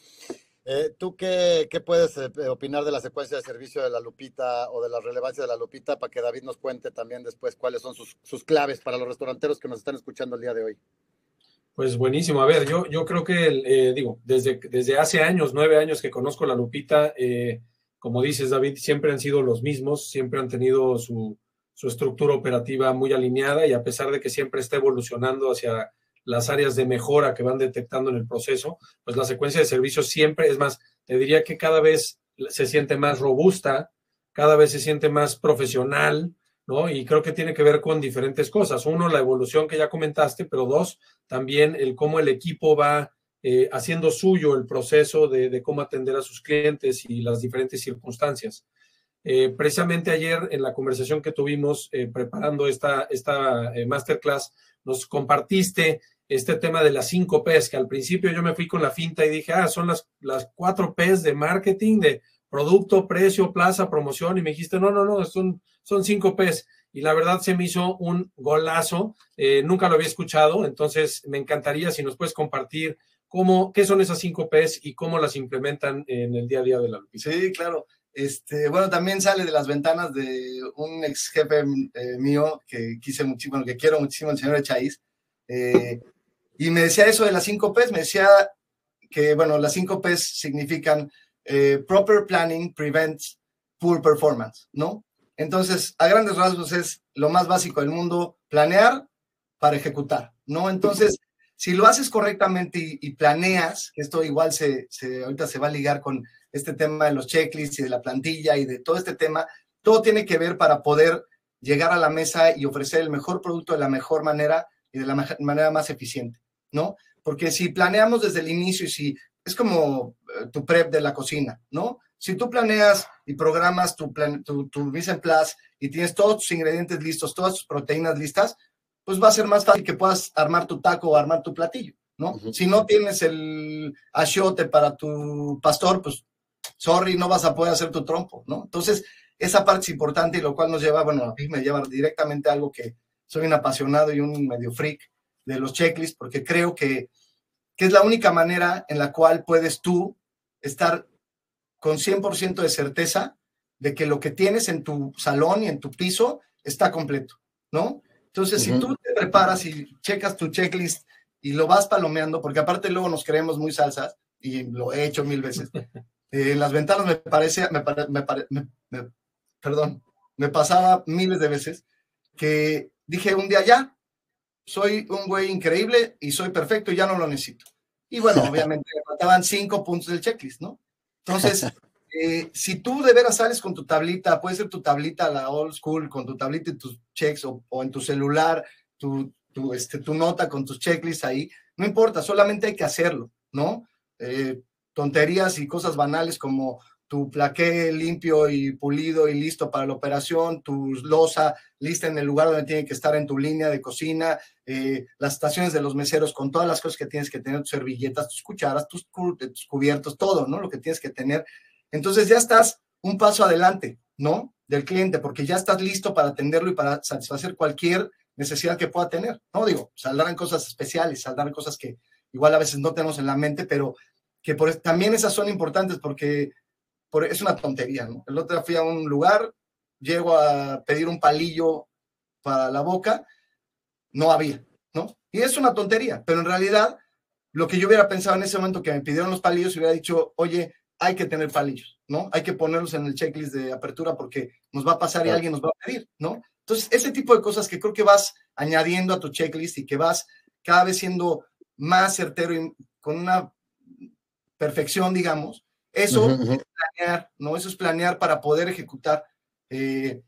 Eh, ¿Tú qué, puedes eh, opinar de la secuencia de servicio de la Lupita o de la relevancia de la Lupita para que David nos cuente también después cuáles son sus, claves para los restauranteros que nos están escuchando el día de hoy? Pues buenísimo. A ver, yo, yo creo que, eh, digo, desde, desde hace años, nueve años que conozco la Lupita, como dices, David, siempre han sido los mismos, siempre han tenido su, su estructura operativa muy alineada y a pesar de que siempre está evolucionando hacia las áreas de mejora que van detectando en el proceso, pues la secuencia de servicios siempre, es más, te diría que cada vez se siente más robusta, cada vez se siente más profesional, ¿no? Y creo que tiene que ver con diferentes cosas. Uno, la evolución que ya comentaste, pero dos, también el cómo el equipo va eh, haciendo suyo el proceso de, cómo atender a sus clientes y las diferentes circunstancias. Eh, precisamente ayer en la conversación que tuvimos eh, preparando esta, esta masterclass, nos compartiste este tema de las cinco P's, que al principio yo me fui con la finta y dije, ah, son las, las cuatro P's de marketing, de producto, precio, plaza, promoción, y me dijiste, no, no, no, son, son cinco P's. Y la verdad se me hizo un golazo, eh, nunca lo había escuchado, entonces me encantaría si nos puedes compartir cómo, qué son esas cinco P's y cómo las implementan en el día a día de la Sí, claro. Este, bueno, también sale de las ventanas de un ex jefe eh, mío que quise muchísimo, que quiero muchísimo, el señor Echaíz. Eh, y me decía eso de las cinco P's, me decía que, bueno, las cinco P's significan eh, proper planning prevents poor performance, ¿no? Entonces, a grandes rasgos es lo más básico del mundo, planear para ejecutar, ¿no? Entonces, si lo haces correctamente y, planeas, esto igual se, se, ahorita se va a ligar con este tema de los checklists y de la plantilla y de todo este tema, todo tiene que ver para poder llegar a la mesa y ofrecer el mejor producto de la mejor manera y de la manera más eficiente, ¿no? Porque si planeamos desde el inicio y si es como eh, tu prep de la cocina, ¿no? Si tú planeas y programas tu, plan, tu, tu mise en place y tienes todos tus ingredientes listos, todas tus proteínas listas, pues va a ser más fácil que puedas armar tu taco o armar tu platillo, ¿no? Si no tienes el achiote para tu pastor, pues sorry, no vas a poder hacer tu trompo, ¿no? Entonces, esa parte es importante y lo cual nos lleva, bueno, a mí me lleva directamente a algo que soy un apasionado y un medio freak de los checklists, porque creo que, que es la única manera en la cual puedes tú estar con 100% de certeza de que lo que tienes en tu salón y en tu piso está completo, ¿no? Entonces, si tú te preparas y checas tu checklist y lo vas palomeando, porque aparte luego nos creemos muy salsas, y lo he hecho mil veces, en las ventanas me parece, me, me, perdón, me pasaba miles de veces que dije un día ya, soy un güey increíble y soy perfecto y ya no lo necesito. Y bueno, obviamente me faltaban cinco puntos del checklist, ¿no? Entonces, eh, si tú de veras sales con tu tablita, puede ser tu tablita, la old school, con tu tablita y tus checks o, en tu celular, tu, tu, este, tu nota con tus checklists ahí, no importa, solamente hay que hacerlo, ¿no? Eh, tonterías y cosas banales como tu plaqué limpio y pulido y listo para la operación, tu losa lista en el lugar donde tiene que estar en tu línea de cocina, eh, las estaciones de los meseros con todas las cosas que tienes que tener, tus servilletas, tus cucharas, tus, tus cubiertos, todo, ¿no? Lo que tienes que tener. Entonces ya estás un paso adelante, ¿no? del cliente, porque ya estás listo para atenderlo y para satisfacer cualquier necesidad que pueda tener. No digo, saldrán cosas especiales, saldrán cosas que igual a veces no tenemos en la mente, pero que por, también esas son importantes porque por, es una tontería, ¿no? El otro día fui a un lugar, llego a pedir un palillo para la boca, no había, ¿no? Y es una tontería, pero en realidad lo que yo hubiera pensado en ese momento que me pidieron los palillos, hubiera dicho, oye, hay que tener palillos, ¿no? Hay que ponerlos en el checklist de apertura porque nos va a pasar y alguien nos va a pedir, ¿no? Entonces, ese tipo de cosas que creo que vas añadiendo a tu checklist y que vas cada vez siendo más certero y con una perfección, digamos, eso es planear, ¿no? Eso es planear para poder ejecutar. Eh,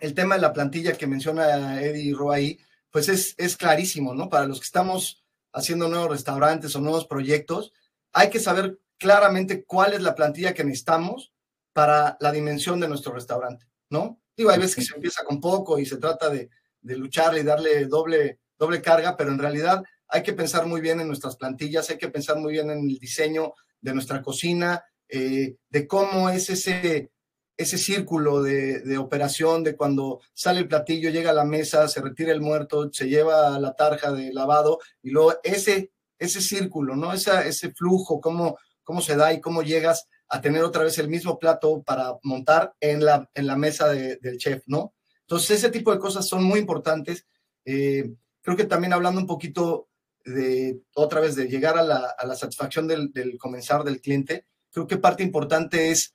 el tema de la plantilla que menciona Eddie Roy, pues es, es clarísimo, ¿no? Para los que estamos haciendo nuevos restaurantes o nuevos proyectos, hay que saber claramente cuál es la plantilla que necesitamos para la dimensión de nuestro restaurante, ¿no? Digo, hay veces que se empieza con poco y se trata de, de lucharle y darle doble, doble carga, pero en realidad hay que pensar muy bien en nuestras plantillas, hay que pensar muy bien en el diseño de nuestra cocina, eh, de cómo es ese, ese círculo de, operación, de cuando sale el platillo, llega a la mesa, se retira el muerto, se lleva la tarja de lavado y luego ese, ese círculo, ¿no? Esa, ese flujo, cómo, cómo se da y cómo llegas a tener otra vez el mismo plato para montar en la, en la mesa del chef, ¿no? Entonces, ese tipo de cosas son muy importantes. Eh, creo que también hablando un poquito de, otra vez, de llegar a la, a la satisfacción del, del, comenzar del cliente, creo que parte importante es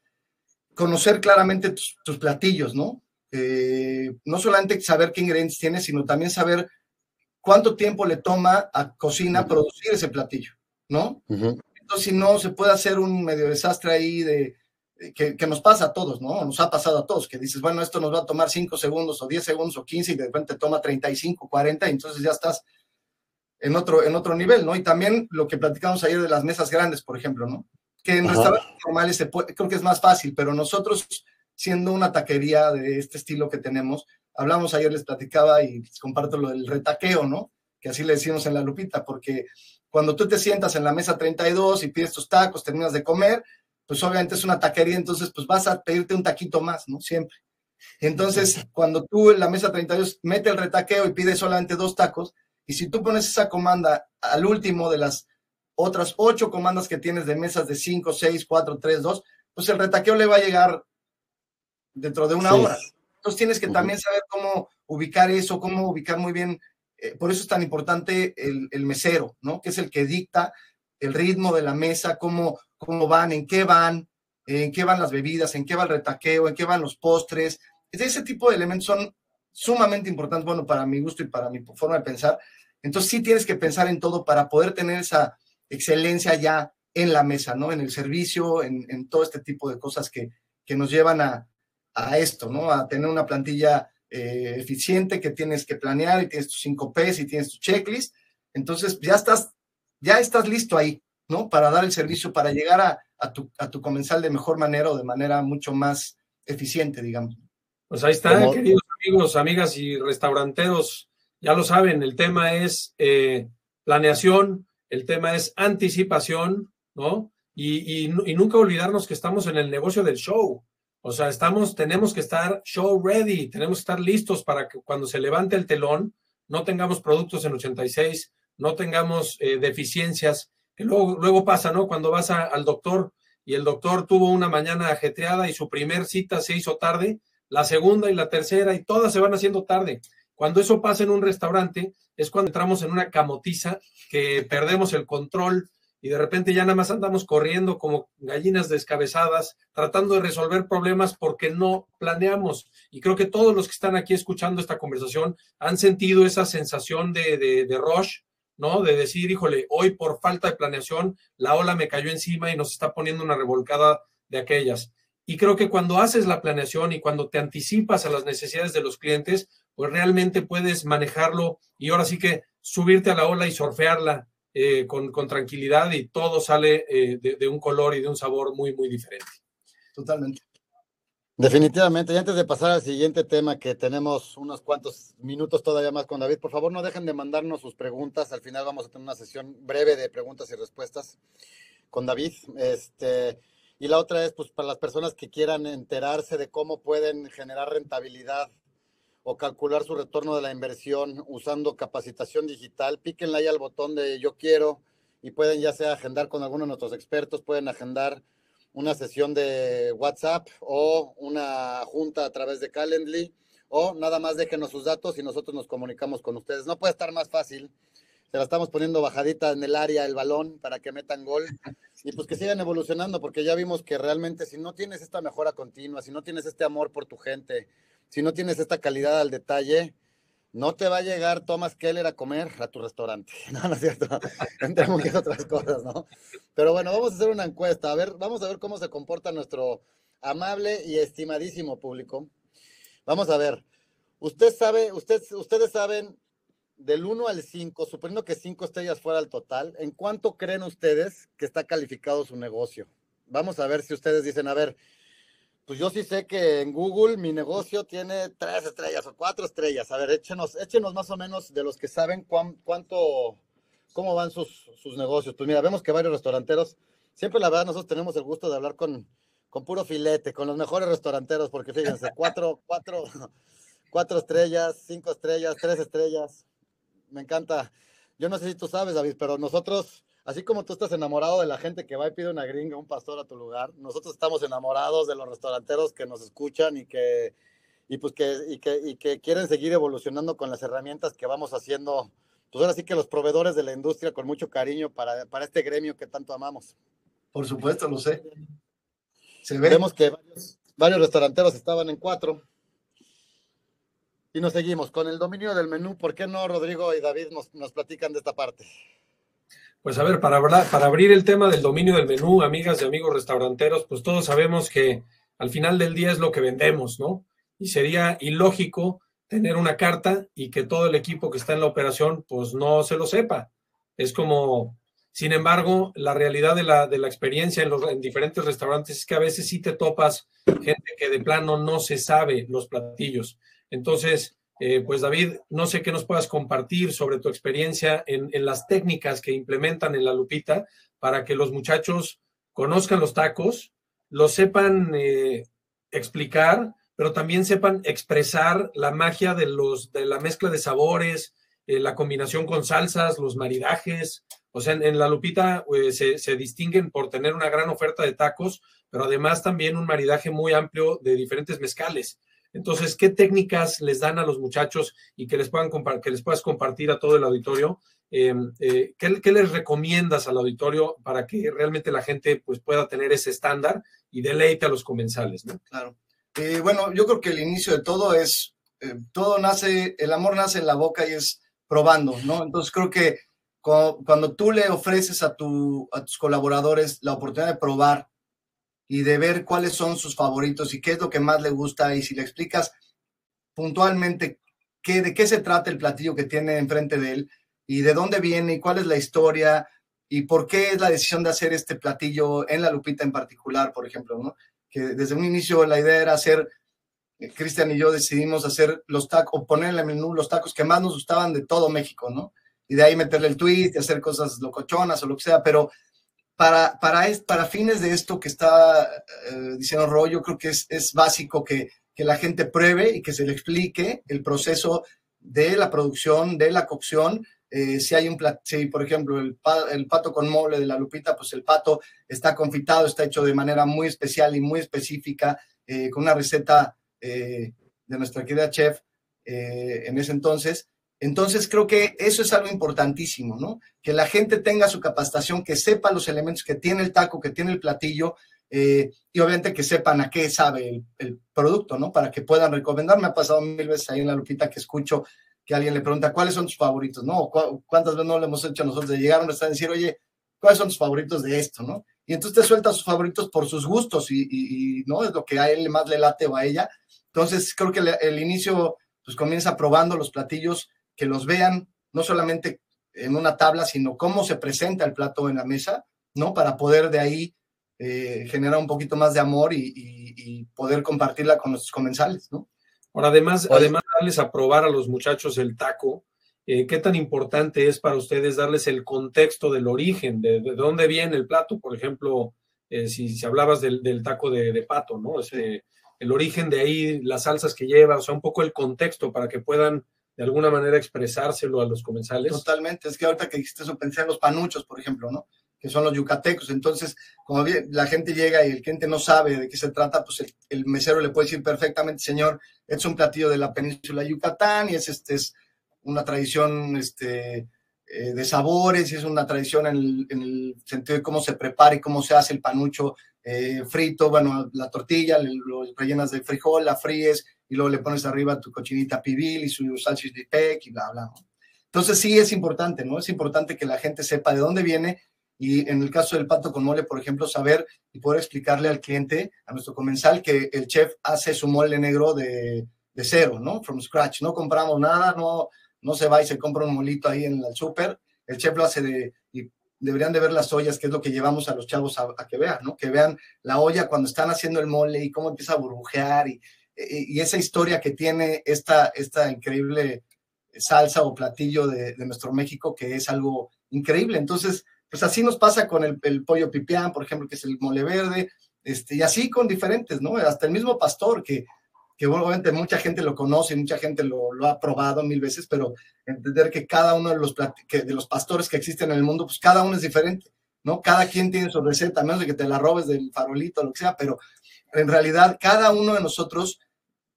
conocer claramente tus, tus platillos, ¿no? Eh, no solamente saber qué ingredientes tienes, sino también saber cuánto tiempo le toma a cocina producir ese platillo, ¿no? Uh -huh si no, se puede hacer un medio desastre ahí de, que, que, nos pasa a todos, ¿no? Nos ha pasado a todos, que dices, bueno, esto nos va a tomar 5 segundos o 10 segundos o 15 y de repente toma 35, 40 y entonces ya estás en otro, en otro nivel, ¿no? Y también lo que platicamos ayer de las mesas grandes, por ejemplo, ¿no? Que en Ajá. restaurantes normales se puede, creo que es más fácil, pero nosotros, siendo una taquería de este estilo que tenemos, hablamos ayer, les platicaba y les comparto lo del retaqueo, ¿no? Que así le decimos en la lupita, porque cuando tú te sientas en la mesa 32 y pides tus tacos, terminas de comer, pues obviamente es una taquería, entonces pues vas a pedirte un taquito más, ¿no? Siempre. Entonces, cuando tú en la mesa 32 mete el retaqueo y pides solamente dos tacos, y si tú pones esa comanda al último de las otras ocho comandas que tienes de mesas de 5, 6, 4, 3, 2, pues el retaqueo le va a llegar dentro de una sí. hora. Entonces tienes que uh -huh. también saber cómo ubicar eso, cómo ubicar muy bien eh, por eso es tan importante el, el, mesero, ¿no? Que es el que dicta el ritmo de la mesa, cómo, cómo van, en qué van, en qué van las bebidas, en qué va el retaqueo, en qué van los postres. Ese tipo de elementos son sumamente importantes, bueno, para mi gusto y para mi forma de pensar. Entonces sí tienes que pensar en todo para poder tener esa excelencia ya en la mesa, ¿no? En el servicio, en, en todo este tipo de cosas que, que nos llevan a, a esto, ¿no? A tener una plantilla eh, eficiente que tienes que planear y tienes tus 5 P's y tienes tu checklist. Entonces ya estás, ya estás listo ahí, ¿no? Para dar el servicio, para llegar a, a, tu, a tu comensal de mejor manera o de manera mucho más eficiente, digamos. Pues ahí está, Como... queridos amigos, amigas y restauranteros. Ya lo saben, el tema es eh, planeación, el tema es anticipación, ¿no? Y, y, nunca olvidarnos que estamos en el negocio del show. O sea, estamos, tenemos que estar show ready, tenemos que estar listos para que cuando se levante el telón no tengamos productos en 86, no tengamos eh, deficiencias, que luego, luego pasa, ¿no? Cuando vas a, al doctor y el doctor tuvo una mañana ajetreada y su primer cita se hizo tarde, la segunda y la tercera y todas se van haciendo tarde. Cuando eso pasa en un restaurante es cuando entramos en una camotiza que perdemos el control, y de repente ya nada más andamos corriendo como gallinas descabezadas, tratando de resolver problemas porque no planeamos. Y creo que todos los que están aquí escuchando esta conversación han sentido esa sensación de, de, rush, ¿no? De decir, híjole, hoy por falta de planeación, la ola me cayó encima y nos está poniendo una revolcada de aquellas. Y creo que cuando haces la planeación y cuando te anticipas a las necesidades de los clientes, pues realmente puedes manejarlo y ahora sí que subirte a la ola y surfearla eh, con, con, tranquilidad y todo sale eh, de, de, un color y de un sabor muy, muy diferente. Totalmente. Definitivamente. Y antes de pasar al siguiente tema, que tenemos unos cuantos minutos todavía más con David, por favor no dejen de mandarnos sus preguntas. Al final vamos a tener una sesión breve de preguntas y respuestas con David. Este, Y la otra es, pues, para las personas que quieran enterarse de cómo pueden generar rentabilidad o calcular su retorno de la inversión usando capacitación digital, píquenle ahí al botón de yo quiero y pueden ya sea agendar con alguno de nuestros expertos, pueden agendar una sesión de WhatsApp o una junta a través de Calendly o nada más déjenos sus datos y nosotros nos comunicamos con ustedes. No puede estar más fácil. Se la estamos poniendo bajadita en el área, el balón, para que metan gol y pues que sigan evolucionando, porque ya vimos que realmente si no tienes esta mejora continua, si no tienes este amor por tu gente, si no tienes esta calidad al detalle, no te va a llegar Thomas Keller a comer a tu restaurante. No, no es cierto. Entre muchas otras cosas, ¿no? Pero bueno, vamos a hacer una encuesta. A ver, vamos a ver cómo se comporta nuestro amable y estimadísimo público. Vamos a ver. Usted sabe, usted, ustedes saben del 1 al 5, suponiendo que 5 estrellas fuera el total, ¿en cuánto creen ustedes que está calificado su negocio? Vamos a ver si ustedes dicen, a ver, pues yo sí sé que en Google mi negocio tiene tres estrellas o cuatro estrellas. A ver, échenos, échenos más o menos de los que saben cuánto, cómo van sus, sus negocios. Pues mira, vemos que varios restauranteros, siempre la verdad nosotros tenemos el gusto de hablar con, con puro filete, con los mejores restauranteros, porque fíjense, cuatro, cuatro, cuatro estrellas, cinco estrellas, tres estrellas. Me encanta. Yo no sé si tú sabes, David, pero nosotros Así como tú estás enamorado de la gente que va y pide una gringa, un pastor a tu lugar, nosotros estamos enamorados de los restauranteros que nos escuchan y que, y pues que, y que, y que quieren seguir evolucionando con las herramientas que vamos haciendo. Pues ahora sí que los proveedores de la industria con mucho cariño para, para este gremio que tanto amamos. Por supuesto, lo sé. Se ve. Vemos que varios, varios restauranteros estaban en cuatro. Y nos seguimos con el dominio del menú. ¿Por qué no Rodrigo y David nos, nos platican de esta parte? Pues a ver, para, para abrir el tema del dominio del menú, amigas y amigos restauranteros, pues todos sabemos que al final del día es lo que vendemos, ¿no? Y sería ilógico tener una carta y que todo el equipo que está en la operación pues no se lo sepa. Es como, sin embargo, la realidad de la, de la experiencia en, los, en diferentes restaurantes es que a veces sí te topas gente que de plano no se sabe los platillos. Entonces, eh, pues David, no sé qué nos puedas compartir sobre tu experiencia en, las técnicas que implementan en la Lupita para que los muchachos conozcan los tacos, los sepan eh, explicar, pero también sepan expresar la magia de, los, de la mezcla de sabores, eh, la combinación con salsas, los maridajes. O sea, en, la Lupita se, se distinguen por tener una gran oferta de tacos, pero además también un maridaje muy amplio de diferentes mezcales. Entonces, ¿qué técnicas les dan a los muchachos y que les, puedan que les puedas compartir a todo el auditorio? Em, eh, ¿qué, les recomiendas al auditorio para que realmente la gente pues, pueda tener ese estándar y deleite a los comensales? Claro. Eh, bueno, yo creo que el inicio de todo es, eh, todo nace, el amor nace en la boca y es probando, ¿no? Entonces creo que cuando, cuando tú le ofreces a, tu, a tus colaboradores la oportunidad de probar y de ver cuáles son sus favoritos y qué es lo que más le gusta y si le explicas puntualmente qué, de qué se trata el platillo que tiene enfrente de él y de dónde viene y cuál es la historia y por qué es la decisión de hacer este platillo en la Lupita en particular, por ejemplo, ¿no? Que desde un inicio la idea era hacer, eh, Cristian y yo decidimos hacer los tacos, o poner en el menú los tacos que más nos gustaban de todo México, ¿no? Y de ahí meterle el twist y hacer cosas locochonas o lo que sea, pero para, para, para fines de esto que está eh, diciendo Roy, yo creo que es, es básico que, que, la gente pruebe y que se le explique el proceso de la producción, de la cocción. Eh, si hay un plato, si por ejemplo el, el, pato con mole de la Lupita, pues el pato está confitado, está hecho de manera muy especial y muy específica, eh, con una receta de nuestra querida chef en ese entonces. Entonces creo que eso es algo importantísimo, ¿no? Que la gente tenga su capacitación, que sepa los elementos que tiene el taco, que tiene el platillo, eh, y obviamente que sepan a qué sabe el, producto, ¿no? Para que puedan recomendar. Me ha pasado mil veces ahí en la lupita que escucho que alguien le pregunta cuáles son tus favoritos, ¿no? ¿Cuántas veces no le hemos hecho nosotros de llegar a un decir, oye, ¿cuáles son tus favoritos de esto, ¿no? Y entonces te suelta sus favoritos por sus gustos y, no es lo que a él más le late o a ella. Entonces creo que el inicio pues comienza probando los platillos que los vean no solamente en una tabla, sino cómo se presenta el plato en la mesa, ¿no? Para poder de ahí eh, generar un poquito más de amor y, poder compartirla con nuestros comensales, ¿no? Ahora, además, además darles a probar a los muchachos el taco, eh, ¿qué tan importante es para ustedes darles el contexto del origen, de, de, dónde viene el plato? Por ejemplo, eh, si, si, hablabas del, del taco de, de, pato, ¿no? Ese, el origen de ahí, las salsas que lleva, o sea, un poco el contexto para que puedan de alguna manera expresárselo a los comensales. Totalmente, es que ahorita que dijiste eso, pensé en los panuchos, por ejemplo, ¿no? Que son los yucatecos. Entonces, como la gente llega y el cliente no sabe de qué se trata, pues el, el mesero le puede decir perfectamente, señor, es un platillo de la península de Yucatán y es, este, es una tradición este, eh, de sabores es una tradición en el, en el, sentido de cómo se prepara y cómo se hace el panucho eh, frito, bueno, la tortilla, lo rellenas de frijol, la fríes y luego le pones arriba tu cochinita pibil y su salchicha de pec y bla, bla. Entonces sí es importante, ¿no? Es importante que la gente sepa de dónde viene y en el caso del pato con mole, por ejemplo, saber y poder explicarle al cliente, a nuestro comensal, que el chef hace su mole negro de, de cero, ¿no? From scratch. No compramos nada, no, no se va y se compra un molito ahí en el súper. El chef lo hace de, y deberían de ver las ollas, que es lo que llevamos a los chavos a, que vean, ¿no? Que vean la olla cuando están haciendo el mole y cómo empieza a burbujear y, y, esa historia que tiene esta, esta increíble salsa o platillo de, de, nuestro México, que es algo increíble. Entonces, pues así nos pasa con el, el pollo pipián, por ejemplo, que es el mole verde, este, y así con diferentes, ¿no? Hasta el mismo pastor, que que obviamente mucha gente lo conoce, mucha gente lo, ha probado mil veces, pero entender que cada uno de los, de los pastores que existen en el mundo, pues cada uno es diferente, ¿no? Cada quien tiene su receta, a menos de que te la robes del farolito, lo que sea, pero en realidad cada uno de nosotros,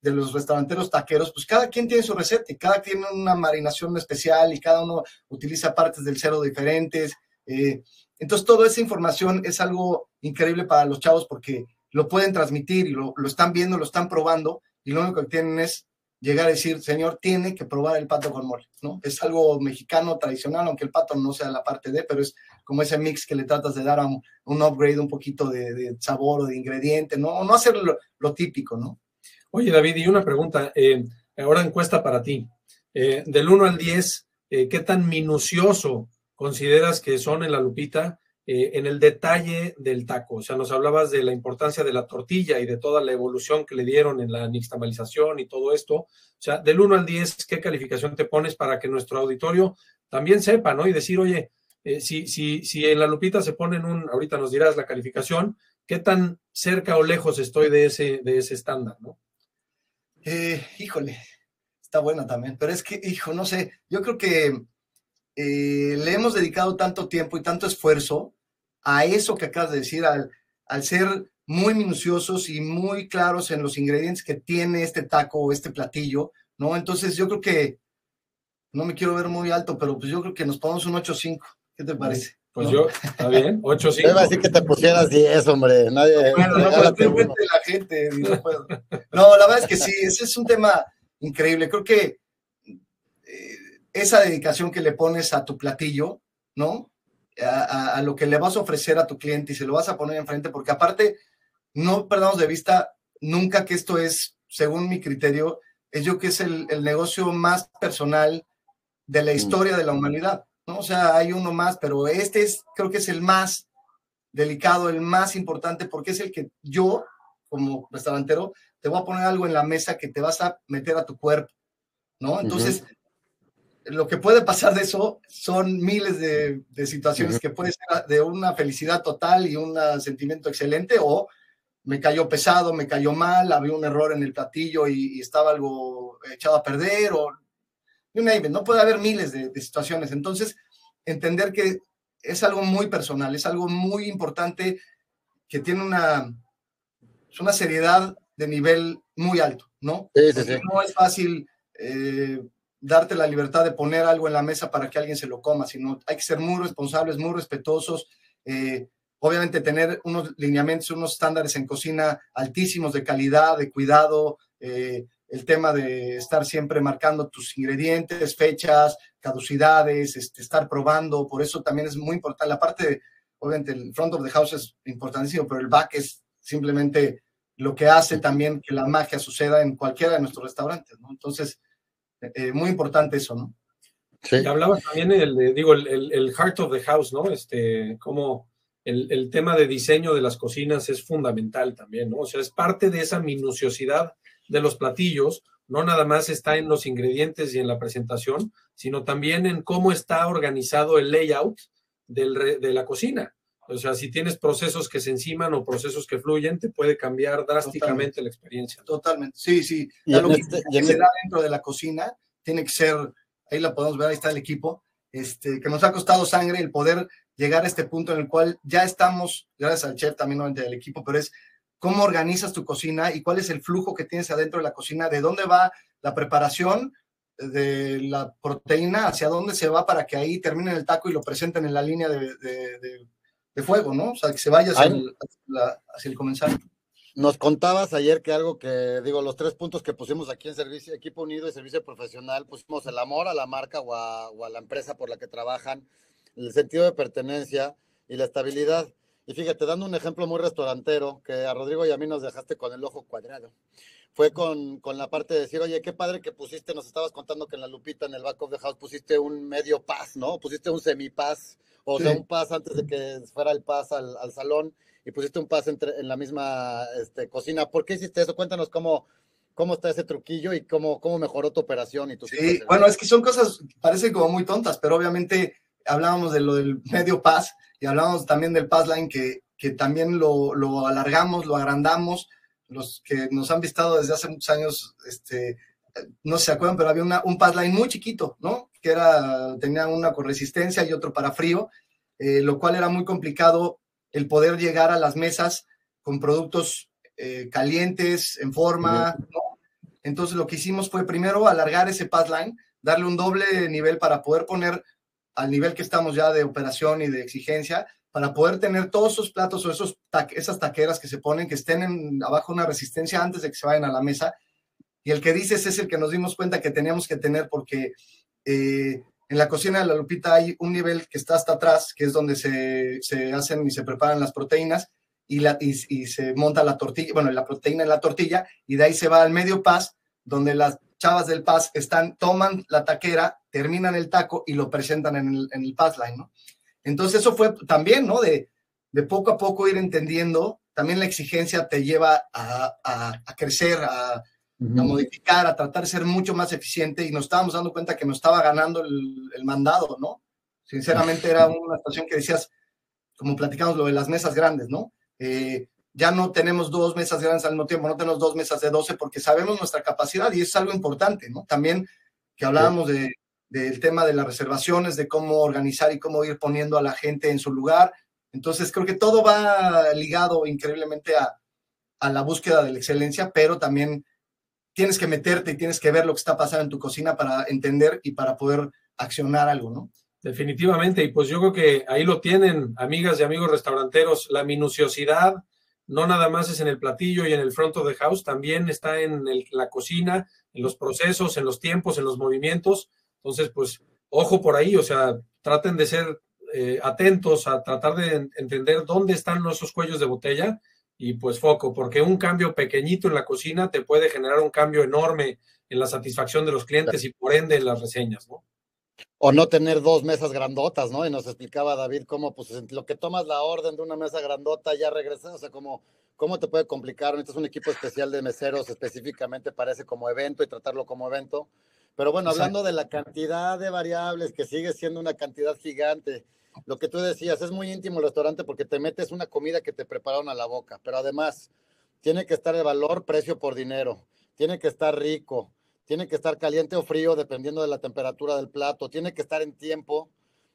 de los restauranteros taqueros, pues cada quien tiene su receta y cada quien tiene una marinación especial y cada uno utiliza partes del cerdo diferentes. Eh, entonces, toda esa información es algo increíble para los chavos porque lo pueden transmitir y lo, lo están viendo, lo están probando y lo único que tienen es llegar a decir, señor, tiene que probar el pato con mole, ¿no? Es algo mexicano tradicional, aunque el pato no sea la parte de, pero es como ese mix que le tratas de dar a un, upgrade, un poquito de, sabor o de ingrediente, ¿no? No hacer lo, lo, típico, ¿no? Oye, David, y una pregunta, eh, ahora encuesta para ti. Eh, del 1 al 10, eh, ¿qué tan minucioso consideras que son en la lupita eh, en el detalle del taco. O sea, nos hablabas de la importancia de la tortilla y de toda la evolución que le dieron en la nixtamalización y todo esto. O sea, del 1 al 10, ¿qué calificación te pones para que nuestro auditorio también sepa, ¿no? Y decir, oye, eh, si, si, si en la lupita se ponen un, ahorita nos dirás la calificación, ¿qué tan cerca o lejos estoy de ese, de ese estándar, ¿no? Eh, híjole, está buena también, pero es que, hijo, no sé, yo creo que le hemos dedicado tanto tiempo y tanto esfuerzo a eso que acabas de decir, al, al ser muy minuciosos y muy claros en los ingredientes que tiene este taco o este platillo, ¿no? Entonces yo creo que, no me quiero ver muy alto, pero pues yo creo que nos ponemos un 8-5. ¿Qué te parece? Pues ¿no? yo, está bien, 8-5. Iba a decir que te pusieras 10, hombre. Nadie, bueno, no, pues, la gente. No, puedo. no, la verdad es que sí, ese es un tema increíble. Creo que eh, esa dedicación que le pones a tu platillo, ¿no? A, a, lo que le vas a ofrecer a tu cliente y se lo vas a poner enfrente, porque aparte, no perdamos de vista nunca que esto es, según mi criterio, es yo que es el, el negocio más personal de la historia de la humanidad, ¿no? O sea, hay uno más, pero este es, creo que es el más delicado, el más importante, porque es el que yo, como restaurantero, te voy a poner algo en la mesa que te vas a meter a tu cuerpo, ¿no? Entonces, uh -huh lo que puede pasar de eso son miles de, de situaciones uh -huh. que puede ser de una felicidad total y un sentimiento excelente o me cayó pesado, me cayó mal, había un error en el platillo y, y estaba algo echado a perder o you name it, no puede haber miles de, de, situaciones. Entonces, entender que es algo muy personal, es algo muy importante que tiene una, una seriedad de nivel muy alto, ¿no? Sí, sí, sí. No es fácil eh, darte la libertad de poner algo en la mesa para que alguien se lo coma, sino hay que ser muy responsables, muy respetuosos, eh, obviamente tener unos lineamientos, unos estándares en cocina altísimos de calidad, de cuidado, eh, el tema de estar siempre marcando tus ingredientes, fechas, caducidades, este, estar probando, por eso también es muy importante, la parte, obviamente el front of the house es importantísimo, pero el back es simplemente lo que hace también que la magia suceda en cualquiera de nuestros restaurantes, ¿no? Entonces, eh, muy importante eso, ¿no? Sí. Y hablabas también, el, digo, el, el, heart of the house, ¿no? Este, como el, el, tema de diseño de las cocinas es fundamental también, ¿no? O sea, es parte de esa minuciosidad de los platillos, no nada más está en los ingredientes y en la presentación, sino también en cómo está organizado el layout del, de la cocina. O sea, si tienes procesos que se enciman o procesos que fluyen, te puede cambiar drásticamente la experiencia. Totalmente, sí, sí. lo que este, se este da dentro de la cocina tiene que ser, ahí la podemos ver, ahí está el equipo, este, que nos ha costado sangre el poder llegar a este punto en el cual ya estamos, gracias al chef también del equipo, pero es cómo organizas tu cocina y cuál es el flujo que tienes adentro de la cocina, de dónde va la preparación de la proteína, hacia dónde se va para que ahí terminen el taco y lo presenten en la línea de de fuego, ¿no? O sea, que se vaya hacia, el, hacia el comenzar. Nos contabas ayer que algo que, digo, los tres puntos que pusimos aquí en servicio, equipo unido y servicio profesional, pusimos el amor a la marca o a, o a la empresa por la que trabajan, el sentido de pertenencia y la estabilidad. Y fíjate, dando un ejemplo muy restaurantero, que a Rodrigo y a mí nos dejaste con el ojo cuadrado, fue con, con, la parte de decir, oye, qué padre que pusiste, nos estabas contando que en la lupita, en el back of the house, pusiste un medio paz, ¿no? Pusiste un semi-paz o sea, un pas antes de que fuera el pas al, al salón y pusiste un pas entre, en la misma este, cocina. ¿Por qué hiciste eso? Cuéntanos cómo, cómo está ese truquillo y cómo, cómo mejoró tu operación y tu Sí, bueno, es que son cosas, parecen como muy tontas, pero obviamente hablábamos de lo del medio pas y hablábamos también del pass line que, que también lo, lo, alargamos, lo agrandamos. Los que nos han visto desde hace muchos años, este, no se acuerdan, pero había una, un pass line muy chiquito, ¿no? Que era, tenía una con resistencia y otro para frío, eh, lo cual era muy complicado el poder llegar a las mesas con productos eh, calientes, en forma, ¿no? Entonces lo que hicimos fue primero alargar ese pass line, darle un doble nivel para poder poner al nivel que estamos ya de operación y de exigencia, para poder tener todos esos platos o esos esas taqueras que se ponen, que estén en, abajo una resistencia antes de que se vayan a la mesa y el que dices es el que nos dimos cuenta que teníamos que tener porque eh, en la cocina de la Lupita hay un nivel que está hasta atrás, que es donde se, se hacen y se preparan las proteínas y, se monta la tortilla, bueno, la proteína en la tortilla y de ahí se va al medio paz, donde las chavas del paz están, toman la taquera, terminan el taco y lo presentan en el, en el line, ¿no? Entonces eso fue también, ¿no? De, de poco a poco ir entendiendo, también la exigencia te lleva a, a, a crecer, a, a modificar, a tratar de ser mucho más eficiente y nos estábamos dando cuenta que nos estaba ganando el, mandado, ¿no? Sinceramente era una situación que decías, como platicamos lo de las mesas grandes, ¿no? Eh, ya no tenemos dos mesas grandes al mismo tiempo, no tenemos dos mesas de 12 porque sabemos nuestra capacidad y es algo importante, ¿no? También que hablábamos de, del tema de las reservaciones, de cómo organizar y cómo ir poniendo a la gente en su lugar. Entonces creo que todo va ligado increíblemente a, a la búsqueda de la excelencia, pero también tienes que meterte y tienes que ver lo que está pasando en tu cocina para entender y para poder accionar algo, ¿no? Definitivamente, y pues yo creo que ahí lo tienen, amigas y amigos restauranteros, la minuciosidad no nada más es en el platillo y en el front of the house, también está en la cocina, en los procesos, en los tiempos, en los movimientos. Entonces, pues, ojo por ahí, o sea, traten de ser eh, atentos a tratar de entender dónde están esos cuellos de botella y pues foco, porque un cambio pequeñito en la cocina te puede generar un cambio enorme en la satisfacción de los clientes y por ende en las reseñas, ¿no? O no tener dos mesas grandotas, ¿no? Y nos explicaba David cómo, pues, lo que tomas la orden de una mesa grandota ya regresas, o sea, cómo, cómo te puede complicar. Necesitas un equipo especial de meseros específicamente para ese como evento y tratarlo como evento. Pero bueno, hablando de la cantidad de variables, que sigue siendo una cantidad gigante, lo que tú decías, es muy íntimo el restaurante porque te metes una comida que te prepararon a la boca, pero además tiene que estar de valor, precio por dinero, tiene que estar rico, tiene que estar caliente o frío dependiendo de la temperatura del plato, tiene que estar en tiempo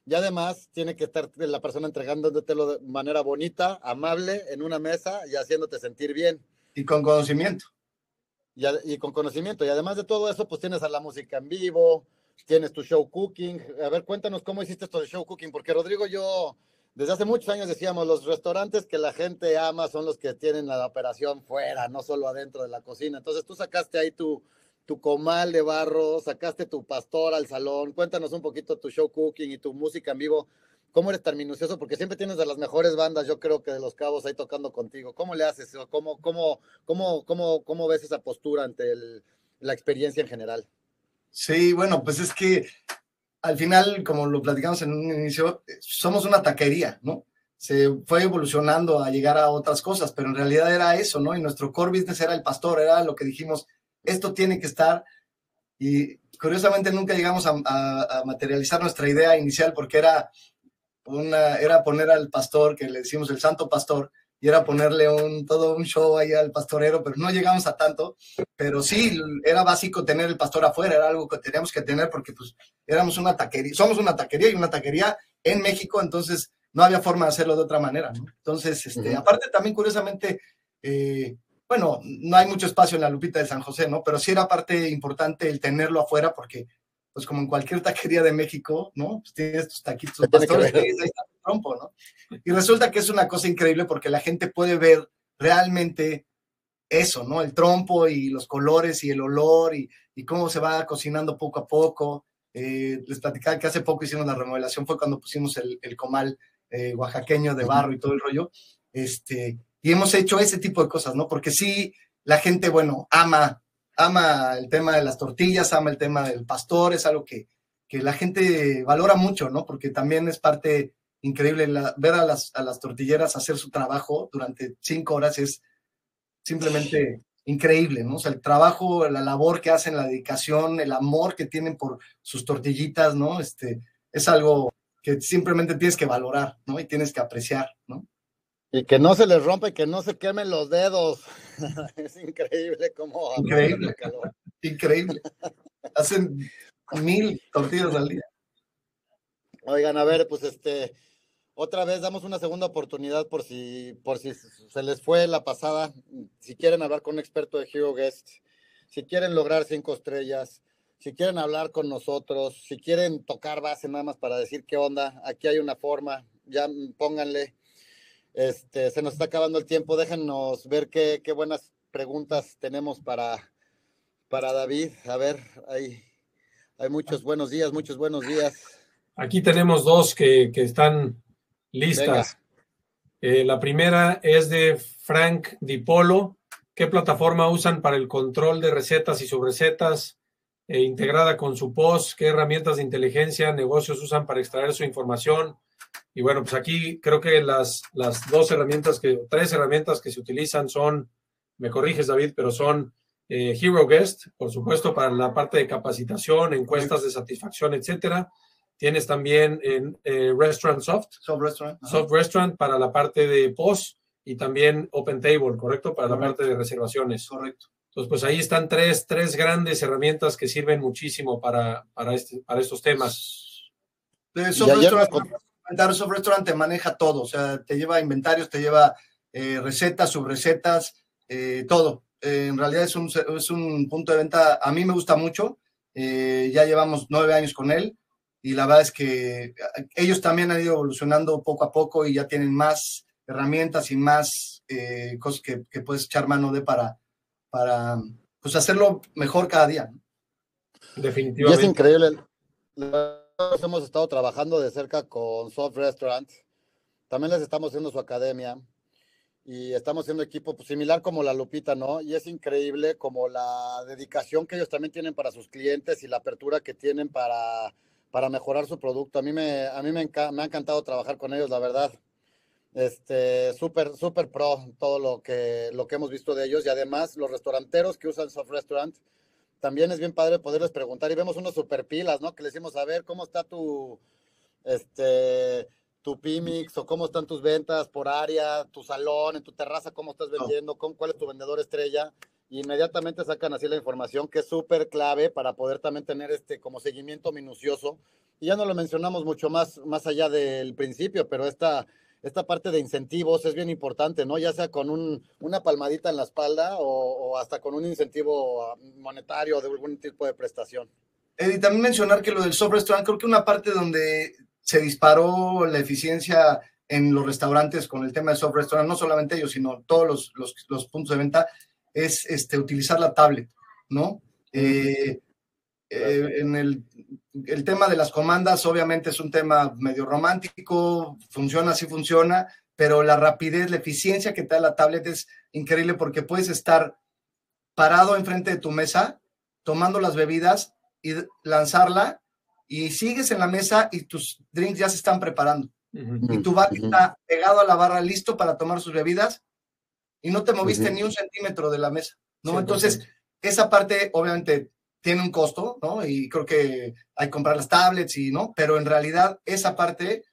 y además tiene que estar la persona entregándotelo de manera bonita, amable, en una mesa y haciéndote sentir bien. Y con conocimiento. Y, y con conocimiento. Y además de todo eso, pues tienes a la música en vivo, tienes tu show cooking. A ver, cuéntanos cómo hiciste esto de show cooking, porque Rodrigo, yo desde hace muchos años decíamos, los restaurantes que la gente ama son los que tienen la operación fuera, no solo adentro de la cocina. Entonces tú sacaste ahí tu, tu comal de barro, sacaste tu pastor al salón. Cuéntanos un poquito tu show cooking y tu música en vivo. ¿Cómo eres tan minucioso? Porque siempre tienes de las mejores bandas, yo creo que de los cabos ahí tocando contigo. ¿Cómo le haces? ¿Cómo, cómo, cómo, cómo, cómo ves esa postura ante la experiencia en general? Sí, bueno, pues es que al final, como lo platicamos en un inicio, somos una taquería, ¿no? Se fue evolucionando a llegar a otras cosas, pero en realidad era eso, ¿no? Y nuestro core business era el pastor, era lo que dijimos, esto tiene que estar. Y curiosamente nunca llegamos a, materializar nuestra idea inicial porque era, una, era poner al pastor, que le decimos el santo pastor, y era ponerle un, todo un show ahí al pastorero, pero no llegamos a tanto, pero sí, era básico tener el pastor afuera, era algo que teníamos que tener porque pues éramos una taquería, somos una taquería y una taquería en México, entonces no había forma de hacerlo de otra manera, Entonces, este, aparte también curiosamente, eh, bueno, no hay mucho espacio en la Lupita de San José, ¿no? Pero sí era parte importante el tenerlo afuera porque pues como en cualquier taquería de México, ¿no? Pues tienes tus taquitos, tus pastores, ahí está trompo, ¿no? Y resulta que es una cosa increíble porque la gente puede ver realmente eso, ¿no? El trompo y los colores y el olor y, cómo se va cocinando poco a poco. Eh, les platicaba que hace poco hicimos la remodelación, fue cuando pusimos el, comal eh, oaxaqueño de barro y todo el rollo. Este, y hemos hecho ese tipo de cosas, ¿no? Porque sí, la gente, bueno, ama ama el tema de las tortillas, ama el tema del pastor, es algo que, la gente valora mucho, ¿no? Porque también es parte increíble ver a las, a las tortilleras hacer su trabajo durante cinco horas es simplemente increíble, ¿no? O sea, el trabajo, la labor que hacen, la dedicación, el amor que tienen por sus tortillitas, ¿no? Este, es algo que simplemente tienes que valorar, ¿no? Y tienes que apreciar, ¿no? Y que no se les rompa y que no se quemen los dedos. es increíble cómo... Increíble. Increíble. Hacen mil tortillas al día. Oigan, a ver, pues este, otra vez damos una segunda oportunidad por si, por si se les fue la pasada. Si quieren hablar con un experto de Hero Guest, si quieren lograr cinco estrellas, si quieren hablar con nosotros, si quieren tocar base nada más para decir qué onda, aquí hay una forma, ya pónganle. Este, se nos está acabando el tiempo. Déjenos ver qué, qué buenas preguntas tenemos para, para David. A ver, hay, hay muchos buenos días, muchos buenos días. Aquí tenemos dos que, que están listas. Eh, la primera es de Frank Dipolo. ¿Qué plataforma usan para el control de recetas y subrecetas eh, integrada con su post? ¿Qué herramientas de inteligencia negocios usan para extraer su información? Y bueno, pues aquí creo que las, las dos herramientas que, tres herramientas que se utilizan son, me corriges David, pero son eh, Hero Guest, por supuesto, para la parte de capacitación, encuestas de satisfacción, etcétera. Tienes también en eh, Restaurant Soft. Soft Restaurant. Soft Restaurant para la parte de POS y también Open Table, ¿correcto? Para la parte de reservaciones. Correcto. Entonces, pues ahí están tres, tres grandes herramientas que sirven muchísimo para, para, este, para estos temas. De Soft Restaurant, Soft Restaurant te maneja todo, o sea, te lleva inventarios, te lleva eh, recetas, subrecetas, eh, todo. Eh, en realidad es un, es un, punto de venta, a mí me gusta mucho, ya llevamos nueve años con él y la verdad es que ellos también han ido evolucionando poco a poco y ya tienen más herramientas y más cosas que, puedes echar mano de para, para pues hacerlo mejor cada día. Definitivamente. Y es increíble hemos estado trabajando de cerca con Soft Restaurant. También les estamos haciendo su academia y estamos haciendo equipo pues, similar como la Lupita, ¿no? Y es increíble como la dedicación que ellos también tienen para sus clientes y la apertura que tienen para, para mejorar su producto. A mí me, a mí me, me ha encantado trabajar con ellos, la verdad. Este, súper, súper pro todo lo que, lo que hemos visto de ellos y además los restauranteros que usan Soft Restaurant también es bien padre poderles preguntar y vemos unos super pilas, ¿no? Que les decimos, a ver, ¿cómo está tu, este, tu PIMIX o cómo están tus ventas por área, tu salón, en tu terraza, cómo estás vendiendo, cuál es tu vendedor estrella? Inmediatamente sacan así la información que es súper clave para poder también tener este como seguimiento minucioso. Y ya no lo mencionamos mucho más, más allá del principio, pero esta esta parte de incentivos es bien importante, ¿no? Ya sea con un, una palmadita en la espalda o, hasta con un incentivo monetario de algún tipo de prestación. Y también mencionar que lo del soft restaurant, creo que una parte donde se disparó la eficiencia en los restaurantes con el tema del soft restaurant, no solamente ellos, sino todos los, los, los puntos de venta, es este, utilizar la tablet, ¿no? Eh, eh, en el, el, tema de las comandas, obviamente es un tema medio romántico, funciona, sí funciona, pero la rapidez, la eficiencia que te da la tablet es increíble porque puedes estar parado enfrente de tu mesa, tomando las bebidas y lanzarla, y sigues en la mesa y tus drinks ya se están preparando. Y tu bar está pegado a la barra, listo para tomar sus bebidas, y no te moviste ni un centímetro de la mesa, ¿no? Entonces, esa parte, obviamente, tiene un costo, ¿no? Y creo que hay que comprar las tablets y, ¿no? Pero en realidad esa parte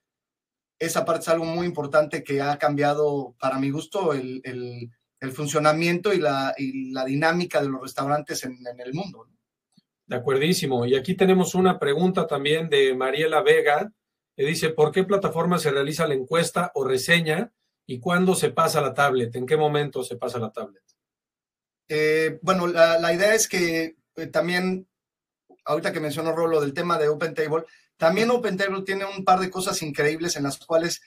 esa parte es algo muy importante que ha cambiado, para mi gusto, el, funcionamiento y la, dinámica de los restaurantes en, el mundo. De acuerdísimo. Y aquí tenemos una pregunta también de Mariela Vega, que dice, ¿por qué plataforma se realiza la encuesta o reseña y cuándo se pasa la tablet? ¿En qué momento se pasa la tablet? Eh, bueno, la, idea es que eh, también, ahorita que mencionó Rolo del tema de Open Table, también OpenTable tiene un par de cosas increíbles en las cuales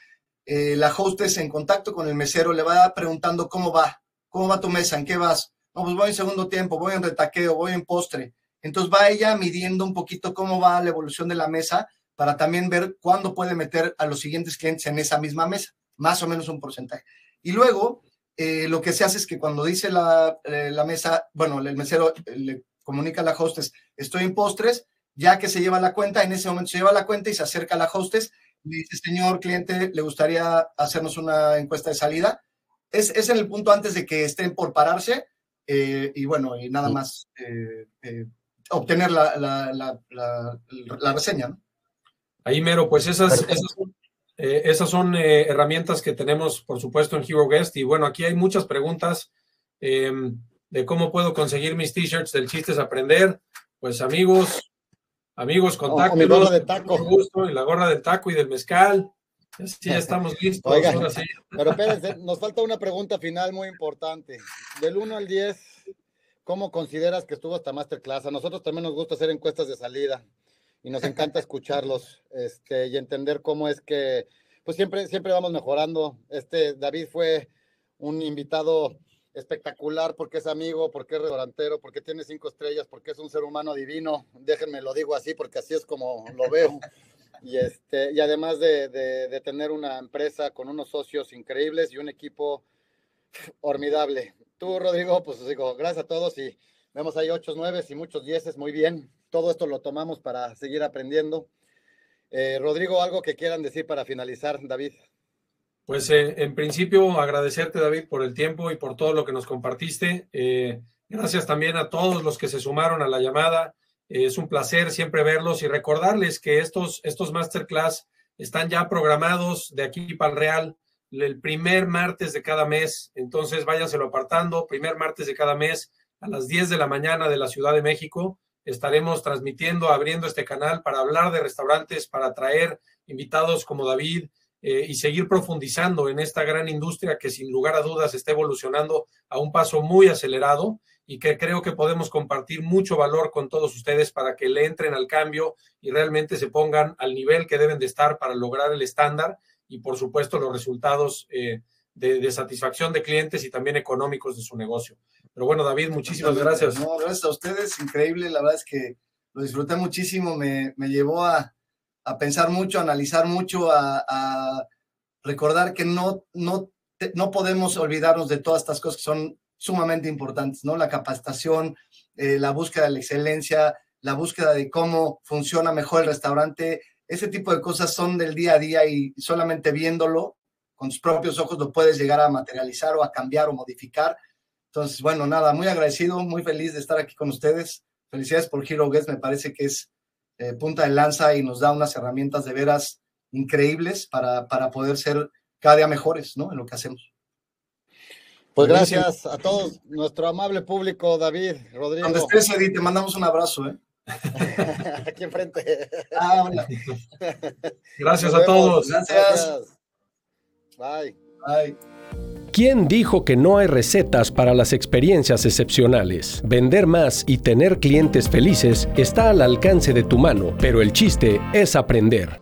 eh, la hostess en contacto con el mesero le va preguntando cómo va, cómo va tu mesa, en qué vas. No, pues voy en segundo tiempo, voy en retaqueo, voy en postre. Entonces va ella midiendo un poquito cómo va la evolución de la mesa para también ver cuándo puede meter a los siguientes clientes en esa misma mesa, más o menos un porcentaje. Y luego eh, lo que se hace es que cuando dice la, eh, la mesa, bueno, el mesero le comunica a la hostess, estoy en postres, ya que se lleva la cuenta, en ese momento se lleva la cuenta y se acerca a la hostess y dice, señor cliente, ¿le gustaría hacernos una encuesta de salida? Es, es en el punto antes de que estén por pararse eh, y bueno, y nada más eh, eh, obtener la, la, la, reseña. Ahí, Mero, pues esas, esas, son herramientas que tenemos, por supuesto, en Hero Guest. Y bueno, aquí hay muchas preguntas em, de cómo puedo conseguir mis t-shirts del Chistes Aprender. Pues amigos, Amigos, contacto. mi gorra de taco. Gusto, y la gorra del taco y del mezcal. Sí, ya estamos listos. Pero espérense, nos falta una pregunta final muy importante. Del 1 al 10, ¿cómo consideras que estuvo esta masterclass? A nosotros también nos gusta hacer encuestas de salida y nos encanta escucharlos este, y entender cómo es que, pues siempre, siempre vamos mejorando. Este David fue un invitado espectacular, porque es amigo, porque es restaurantero, porque tiene cinco estrellas, porque es un ser humano divino. Déjenme lo digo así, porque así es como lo veo. Y, este, y además de, de, tener una empresa con unos socios increíbles y un equipo formidable. Tú, Rodrigo, pues digo, gracias a todos y vemos ahí ocho, nueve y muchos dieces, muy bien. Todo esto lo tomamos para seguir aprendiendo. Eh, Rodrigo, algo que quieran decir para finalizar, David. Pues eh, en principio agradecerte David por el tiempo y por todo lo que nos compartiste. Eh, gracias también a todos los que se sumaron a la llamada. Es un placer siempre verlos y recordarles que estos, estos masterclass están ya programados de aquí para el Real el primer martes de cada mes. Entonces váyanselo apartando. Primer martes de cada mes a las 10 de la mañana de la Ciudad de México. Estaremos transmitiendo, abriendo este canal para hablar de restaurantes, para traer invitados como David, eh, y seguir profundizando en esta gran industria que sin lugar a dudas está evolucionando a un paso muy acelerado y que creo que podemos compartir mucho valor con todos ustedes para que le entren al cambio y realmente se pongan al nivel que deben de estar para lograr el estándar y por supuesto los resultados eh, de, satisfacción de clientes y también económicos de su negocio. Pero bueno, David, muchísimas gracias. No, gracias a ustedes, increíble, la verdad es que lo disfruté muchísimo, me, me llevó a, a pensar mucho, a analizar mucho, a, recordar que no, no, no podemos olvidarnos de todas estas cosas que son sumamente importantes, ¿no? La capacitación, eh, la búsqueda de la excelencia, la búsqueda de cómo funciona mejor el restaurante, ese tipo de cosas son del día a día y solamente viéndolo con tus propios ojos lo puedes llegar a materializar o a cambiar o modificar. Entonces, bueno, nada, muy agradecido, muy feliz de estar aquí con ustedes. Felicidades por Hero Guest, me parece que es eh, punta de lanza y nos da unas herramientas de veras increíbles para, para poder ser cada día mejores ¿no? en lo que hacemos. Pues gracias a todos, nuestro amable público, David, Rodrigo. Donde estés, Eddie, te mandamos un abrazo. ¿eh? Aquí enfrente. Ah, hola. Gracias a todos. Gracias. Bye. Bye. ¿Quién dijo que no hay recetas para las experiencias excepcionales? Vender más y tener clientes felices está al alcance de tu mano, pero el chiste es aprender.